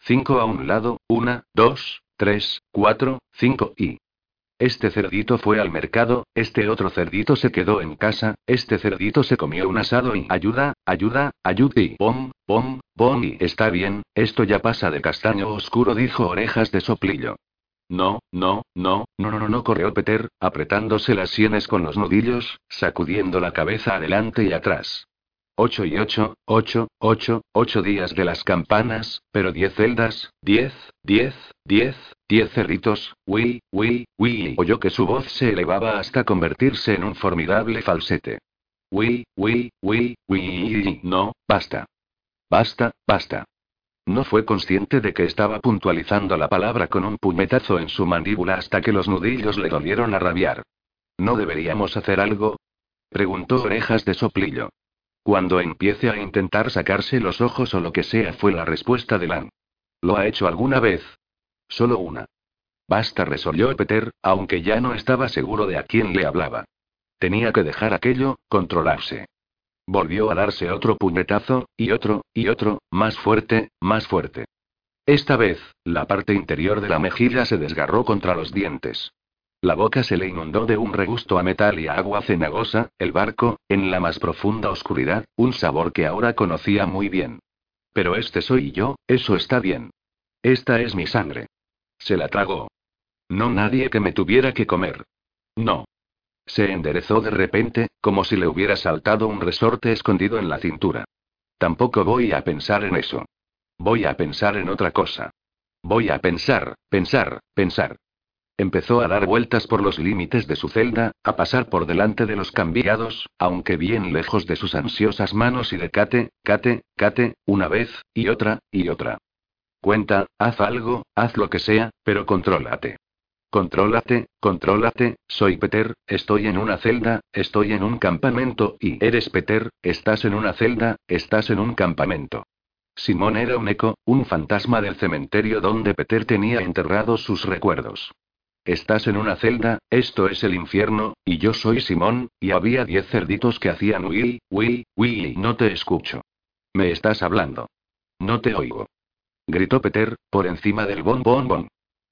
Cinco a un lado, una, dos, tres, cuatro, cinco y... Este cerdito fue al mercado, este otro cerdito se quedó en casa, este cerdito se comió un asado y ayuda, ayuda, ayuda y pom, pom, pom y está bien, esto ya pasa de castaño oscuro dijo orejas de soplillo. No, no, no, no, no, no, no, corrió Peter, apretándose las sienes con los nudillos, sacudiendo la cabeza adelante y atrás. Ocho y ocho, ocho, ocho, ocho días de las campanas, pero diez celdas, diez, diez, diez, diez cerritos, wi, wi, wi. Oyó que su voz se elevaba hasta convertirse en un formidable falsete. Wi, wi, wi, wi. No, basta. Basta, basta. No fue consciente de que estaba puntualizando la palabra con un puñetazo en su mandíbula hasta que los nudillos le dolieron a rabiar. ¿No deberíamos hacer algo? preguntó Orejas de Soplillo. Cuando empiece a intentar sacarse los ojos o lo que sea fue la respuesta de Lan. ¿Lo ha hecho alguna vez? Solo una. Basta, resolvió Peter, aunque ya no estaba seguro de a quién le hablaba. Tenía que dejar aquello, controlarse. Volvió a darse otro puñetazo, y otro, y otro, más fuerte, más fuerte. Esta vez, la parte interior de la mejilla se desgarró contra los dientes. La boca se le inundó de un regusto a metal y a agua cenagosa, el barco, en la más profunda oscuridad, un sabor que ahora conocía muy bien. Pero este soy yo, eso está bien. Esta es mi sangre. Se la tragó. No nadie que me tuviera que comer. No. Se enderezó de repente, como si le hubiera saltado un resorte escondido en la cintura. Tampoco voy a pensar en eso. Voy a pensar en otra cosa. Voy a pensar, pensar, pensar. Empezó a dar vueltas por los límites de su celda, a pasar por delante de los cambiados, aunque bien lejos de sus ansiosas manos y de Kate, Kate, Kate, una vez, y otra, y otra. Cuenta, haz algo, haz lo que sea, pero contrólate. Contrólate, contrólate, soy Peter, estoy en una celda, estoy en un campamento y eres Peter, estás en una celda, estás en un campamento. Simón era un eco, un fantasma del cementerio donde Peter tenía enterrados sus recuerdos. Estás en una celda, esto es el infierno, y yo soy Simón, y había diez cerditos que hacían Will, Will, Will y no te escucho. Me estás hablando. No te oigo. Gritó Peter, por encima del bon bon bon.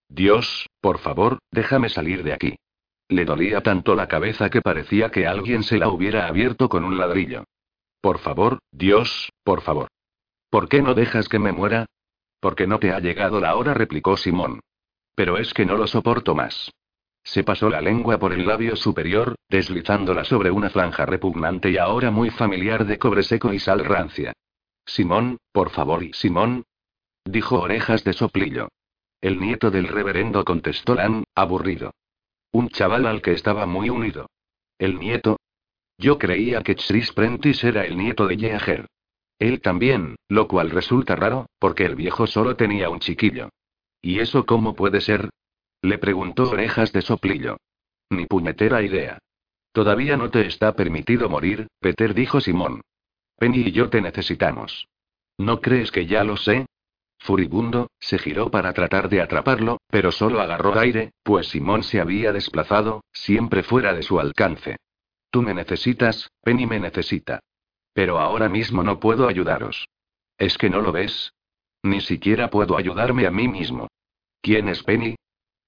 Dios, por favor, déjame salir de aquí. Le dolía tanto la cabeza que parecía que alguien se la hubiera abierto con un ladrillo. Por favor, Dios, por favor. ¿Por qué no dejas que me muera? Porque no te ha llegado la hora, replicó Simón. Pero es que no lo soporto más. Se pasó la lengua por el labio superior, deslizándola sobre una franja repugnante y ahora muy familiar de cobre seco y sal rancia. Simón, por favor, y Simón. Dijo orejas de soplillo. El nieto del reverendo contestó Lan, aburrido. Un chaval al que estaba muy unido. ¿El nieto? Yo creía que Chris Prentice era el nieto de Yeager. Él también, lo cual resulta raro, porque el viejo solo tenía un chiquillo. ¿Y eso cómo puede ser? Le preguntó Orejas de Soplillo. Ni puñetera idea. Todavía no te está permitido morir, Peter dijo Simón. Penny y yo te necesitamos. ¿No crees que ya lo sé? Furibundo, se giró para tratar de atraparlo, pero solo agarró aire, pues Simón se había desplazado, siempre fuera de su alcance. Tú me necesitas, Penny me necesita. Pero ahora mismo no puedo ayudaros. ¿Es que no lo ves? Ni siquiera puedo ayudarme a mí mismo. ¿Quién es Penny?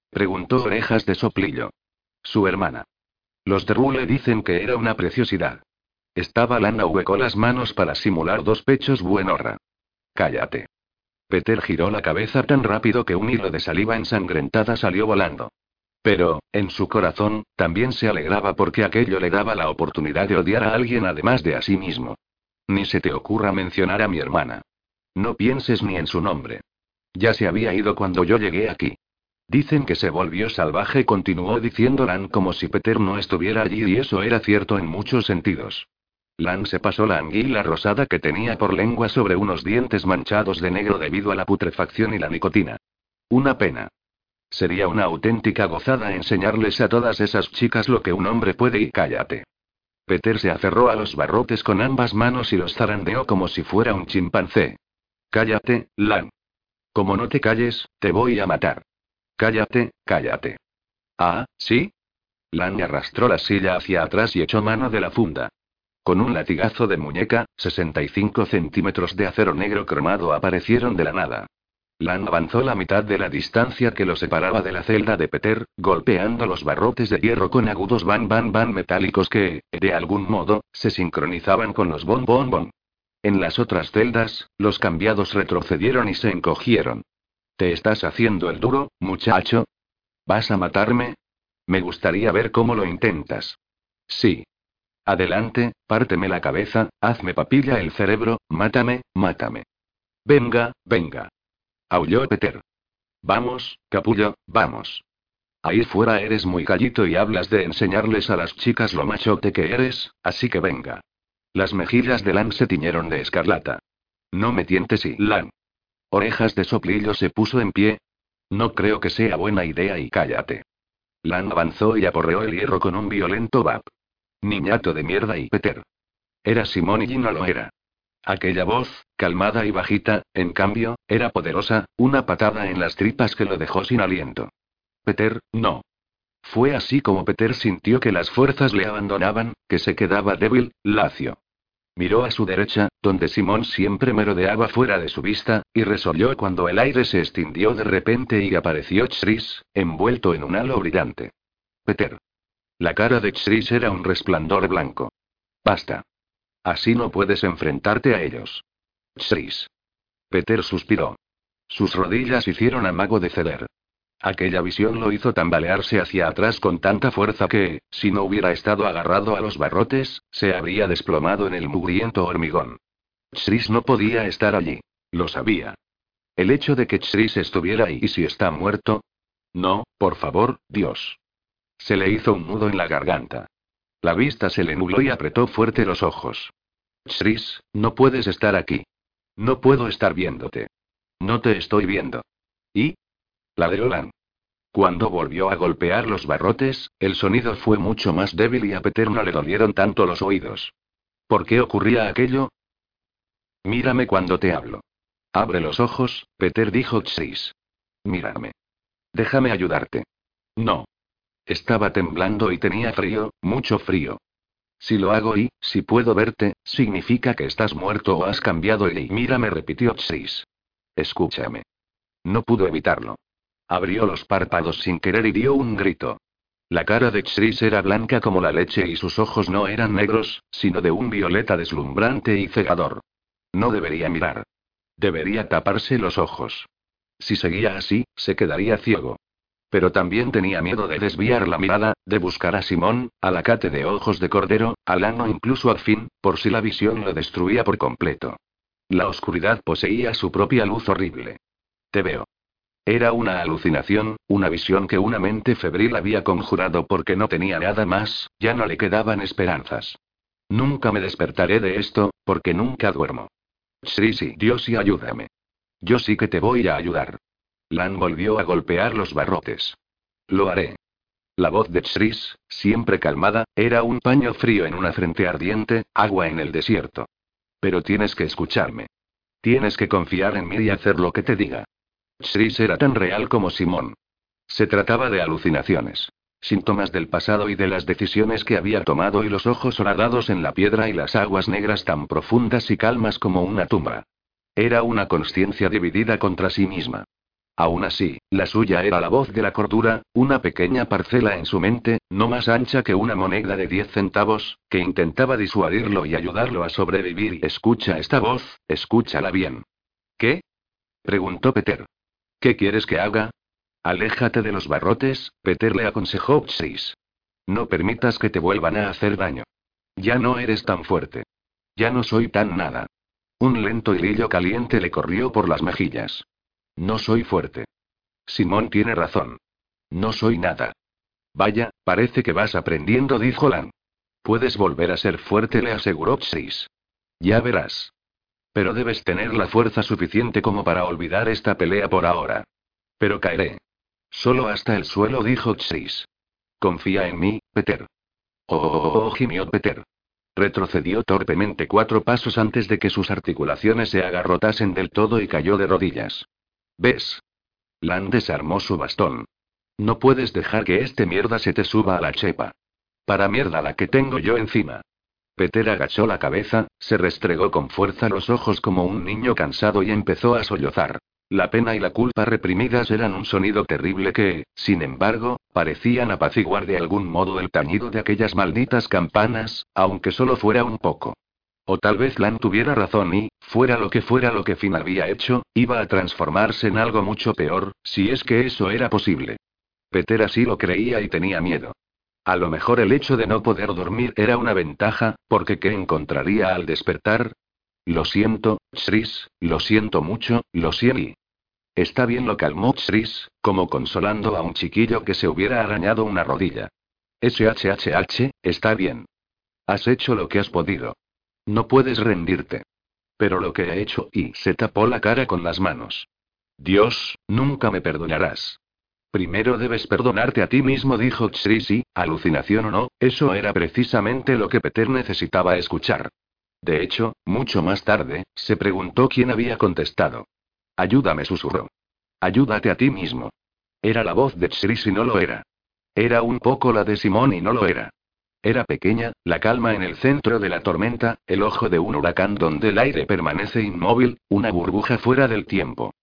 preguntó Orejas de Soplillo. Su hermana. Los de Rule dicen que era una preciosidad. Estaba Lana huecó las manos para simular dos pechos buenorra. Cállate. Peter giró la cabeza tan rápido que un hilo de saliva ensangrentada salió volando. Pero, en su corazón, también se alegraba porque aquello le daba la oportunidad de odiar a alguien además de a sí mismo. Ni se te ocurra mencionar a mi hermana. No pienses ni en su nombre. Ya se había ido cuando yo llegué aquí. Dicen que se volvió salvaje, continuó diciendo Lan como si Peter no estuviera allí y eso era cierto en muchos sentidos. Lan se pasó la anguila rosada que tenía por lengua sobre unos dientes manchados de negro debido a la putrefacción y la nicotina. Una pena. Sería una auténtica gozada enseñarles a todas esas chicas lo que un hombre puede y cállate. Peter se aferró a los barrotes con ambas manos y los zarandeó como si fuera un chimpancé. Cállate, Lan. Como no te calles, te voy a matar. Cállate, cállate. Ah, ¿sí? Lan arrastró la silla hacia atrás y echó mano de la funda. Con un latigazo de muñeca, 65 centímetros de acero negro cromado aparecieron de la nada. Lan avanzó la mitad de la distancia que lo separaba de la celda de Peter, golpeando los barrotes de hierro con agudos van van van metálicos que, de algún modo, se sincronizaban con los bon bon bon. En las otras celdas, los cambiados retrocedieron y se encogieron. ¿Te estás haciendo el duro, muchacho? ¿Vas a matarme? Me gustaría ver cómo lo intentas. Sí. Adelante, párteme la cabeza, hazme papilla el cerebro, mátame, mátame. Venga, venga. Aulló Peter. Vamos, capullo, vamos. Ahí fuera eres muy gallito y hablas de enseñarles a las chicas lo machote que eres, así que venga. Las mejillas de Lan se tiñeron de escarlata. No me tientes y Lan. Orejas de soplillo se puso en pie. No creo que sea buena idea y cállate. Lan avanzó y aporreó el hierro con un violento vap. Niñato de mierda y Peter. Era Simón y no lo era. Aquella voz, calmada y bajita, en cambio, era poderosa, una patada en las tripas que lo dejó sin aliento. Peter, no. Fue así como Peter sintió que las fuerzas le abandonaban, que se quedaba débil, lacio. Miró a su derecha, donde Simón siempre merodeaba fuera de su vista, y resolvió cuando el aire se extinguió de repente y apareció Chris, envuelto en un halo brillante. Peter. La cara de Chris era un resplandor blanco. Basta. Así no puedes enfrentarte a ellos. Chris. Peter suspiró. Sus rodillas hicieron amago de ceder. Aquella visión lo hizo tambalearse hacia atrás con tanta fuerza que, si no hubiera estado agarrado a los barrotes, se habría desplomado en el mugriento hormigón. Chris no podía estar allí. Lo sabía. El hecho de que Chris estuviera ahí y si está muerto. No, por favor, Dios. Se le hizo un nudo en la garganta. La vista se le nubló y apretó fuerte los ojos. Chris, no puedes estar aquí. No puedo estar viéndote. No te estoy viendo. ¿Y? Ladró Lan. Cuando volvió a golpear los barrotes, el sonido fue mucho más débil y a Peter no le dolieron tanto los oídos. ¿Por qué ocurría aquello? Mírame cuando te hablo. Abre los ojos, Peter dijo Chris. Mírame. Déjame ayudarte. No. Estaba temblando y tenía frío, mucho frío. Si lo hago y, si puedo verte, significa que estás muerto o has cambiado y mírame, repitió Chris. Escúchame. No pudo evitarlo. Abrió los párpados sin querer y dio un grito. La cara de Chris era blanca como la leche y sus ojos no eran negros, sino de un violeta deslumbrante y cegador. No debería mirar. Debería taparse los ojos. Si seguía así, se quedaría ciego. Pero también tenía miedo de desviar la mirada, de buscar a Simón, a la cate de ojos de cordero, al ano incluso al fin, por si la visión lo destruía por completo. La oscuridad poseía su propia luz horrible. Te veo. Era una alucinación, una visión que una mente febril había conjurado porque no tenía nada más, ya no le quedaban esperanzas. Nunca me despertaré de esto, porque nunca duermo. Sí, sí, Dios y ayúdame. Yo sí que te voy a ayudar. Lan volvió a golpear los barrotes. Lo haré. La voz de Chris, siempre calmada, era un paño frío en una frente ardiente, agua en el desierto. Pero tienes que escucharme. Tienes que confiar en mí y hacer lo que te diga. Chris era tan real como Simón. Se trataba de alucinaciones. Síntomas del pasado y de las decisiones que había tomado y los ojos horadados en la piedra y las aguas negras tan profundas y calmas como una tumba. Era una conciencia dividida contra sí misma. Aún así, la suya era la voz de la cordura, una pequeña parcela en su mente, no más ancha que una moneda de diez centavos, que intentaba disuadirlo y ayudarlo a sobrevivir. Escucha esta voz, escúchala bien. ¿Qué? preguntó Peter. ¿Qué quieres que haga? Aléjate de los barrotes, Peter le aconsejó Chris. No permitas que te vuelvan a hacer daño. Ya no eres tan fuerte. Ya no soy tan nada. Un lento hilillo caliente le corrió por las mejillas. No soy fuerte. Simón tiene razón. No soy nada. Vaya, parece que vas aprendiendo, dijo Lan. Puedes volver a ser fuerte, le aseguró Chris. Ya verás. Pero debes tener la fuerza suficiente como para olvidar esta pelea por ahora. Pero caeré. Solo hasta el suelo, dijo Chris. Confía en mí, Peter. Oh, oh, oh, oh, gimió Peter. Retrocedió torpemente cuatro pasos antes de que sus articulaciones se agarrotasen del todo y cayó de rodillas. ¿Ves? Lan desarmó su bastón. No puedes dejar que este mierda se te suba a la chepa. Para mierda la que tengo yo encima. Peter agachó la cabeza, se restregó con fuerza los ojos como un niño cansado y empezó a sollozar. La pena y la culpa reprimidas eran un sonido terrible que, sin embargo, parecían apaciguar de algún modo el tañido de aquellas malditas campanas, aunque solo fuera un poco. O tal vez Lan tuviera razón y, fuera lo que fuera lo que Finn había hecho, iba a transformarse en algo mucho peor, si es que eso era posible. Peter así lo creía y tenía miedo. A lo mejor el hecho de no poder dormir era una ventaja, porque ¿qué encontraría al despertar? Lo siento, Chris, lo siento mucho, lo siento. Está bien, lo calmó Chris, como consolando a un chiquillo que se hubiera arañado una rodilla. SHHH, está bien. Has hecho lo que has podido. No puedes rendirte. pero lo que he hecho y se tapó la cara con las manos. Dios, nunca me perdonarás. Primero debes perdonarte a ti mismo, dijo Chrisi, alucinación o no, eso era precisamente lo que Peter necesitaba escuchar. De hecho, mucho más tarde, se preguntó quién había contestado. Ayúdame, susurró. Ayúdate a ti mismo. Era la voz de Chrisi y no lo era. Era un poco la de Simón y no lo era. Era pequeña, la calma en el centro de la tormenta, el ojo de un huracán donde el aire permanece inmóvil, una burbuja fuera del tiempo.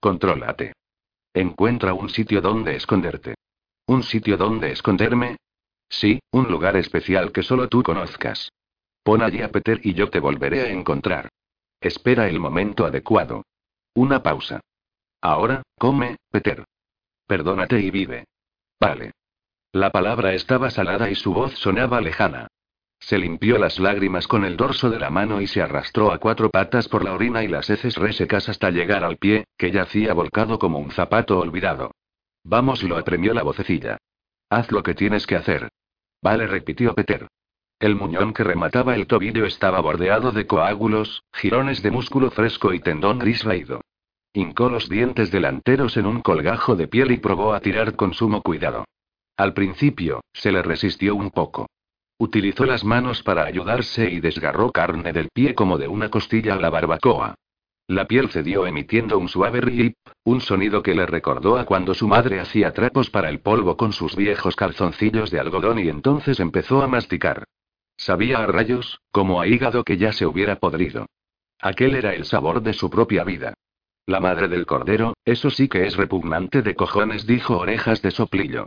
Contrólate. Encuentra un sitio donde esconderte. ¿Un sitio donde esconderme? Sí, un lugar especial que solo tú conozcas. Pon allí a Peter y yo te volveré a encontrar. Espera el momento adecuado. Una pausa. Ahora, come, Peter. Perdónate y vive. Vale. La palabra estaba salada y su voz sonaba lejana. Se limpió las lágrimas con el dorso de la mano y se arrastró a cuatro patas por la orina y las heces resecas hasta llegar al pie, que yacía volcado como un zapato olvidado. Vamos, lo apremió la vocecilla. Haz lo que tienes que hacer. Vale, repitió Peter. El muñón que remataba el tobillo estaba bordeado de coágulos, jirones de músculo fresco y tendón gris raído. Hincó los dientes delanteros en un colgajo de piel y probó a tirar con sumo cuidado. Al principio, se le resistió un poco. Utilizó las manos para ayudarse y desgarró carne del pie como de una costilla a la barbacoa. La piel cedió emitiendo un suave rip, un sonido que le recordó a cuando su madre hacía trapos para el polvo con sus viejos calzoncillos de algodón y entonces empezó a masticar. Sabía a rayos, como a hígado que ya se hubiera podrido. Aquel era el sabor de su propia vida. La madre del cordero, eso sí que es repugnante de cojones, dijo orejas de soplillo.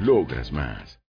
logras más.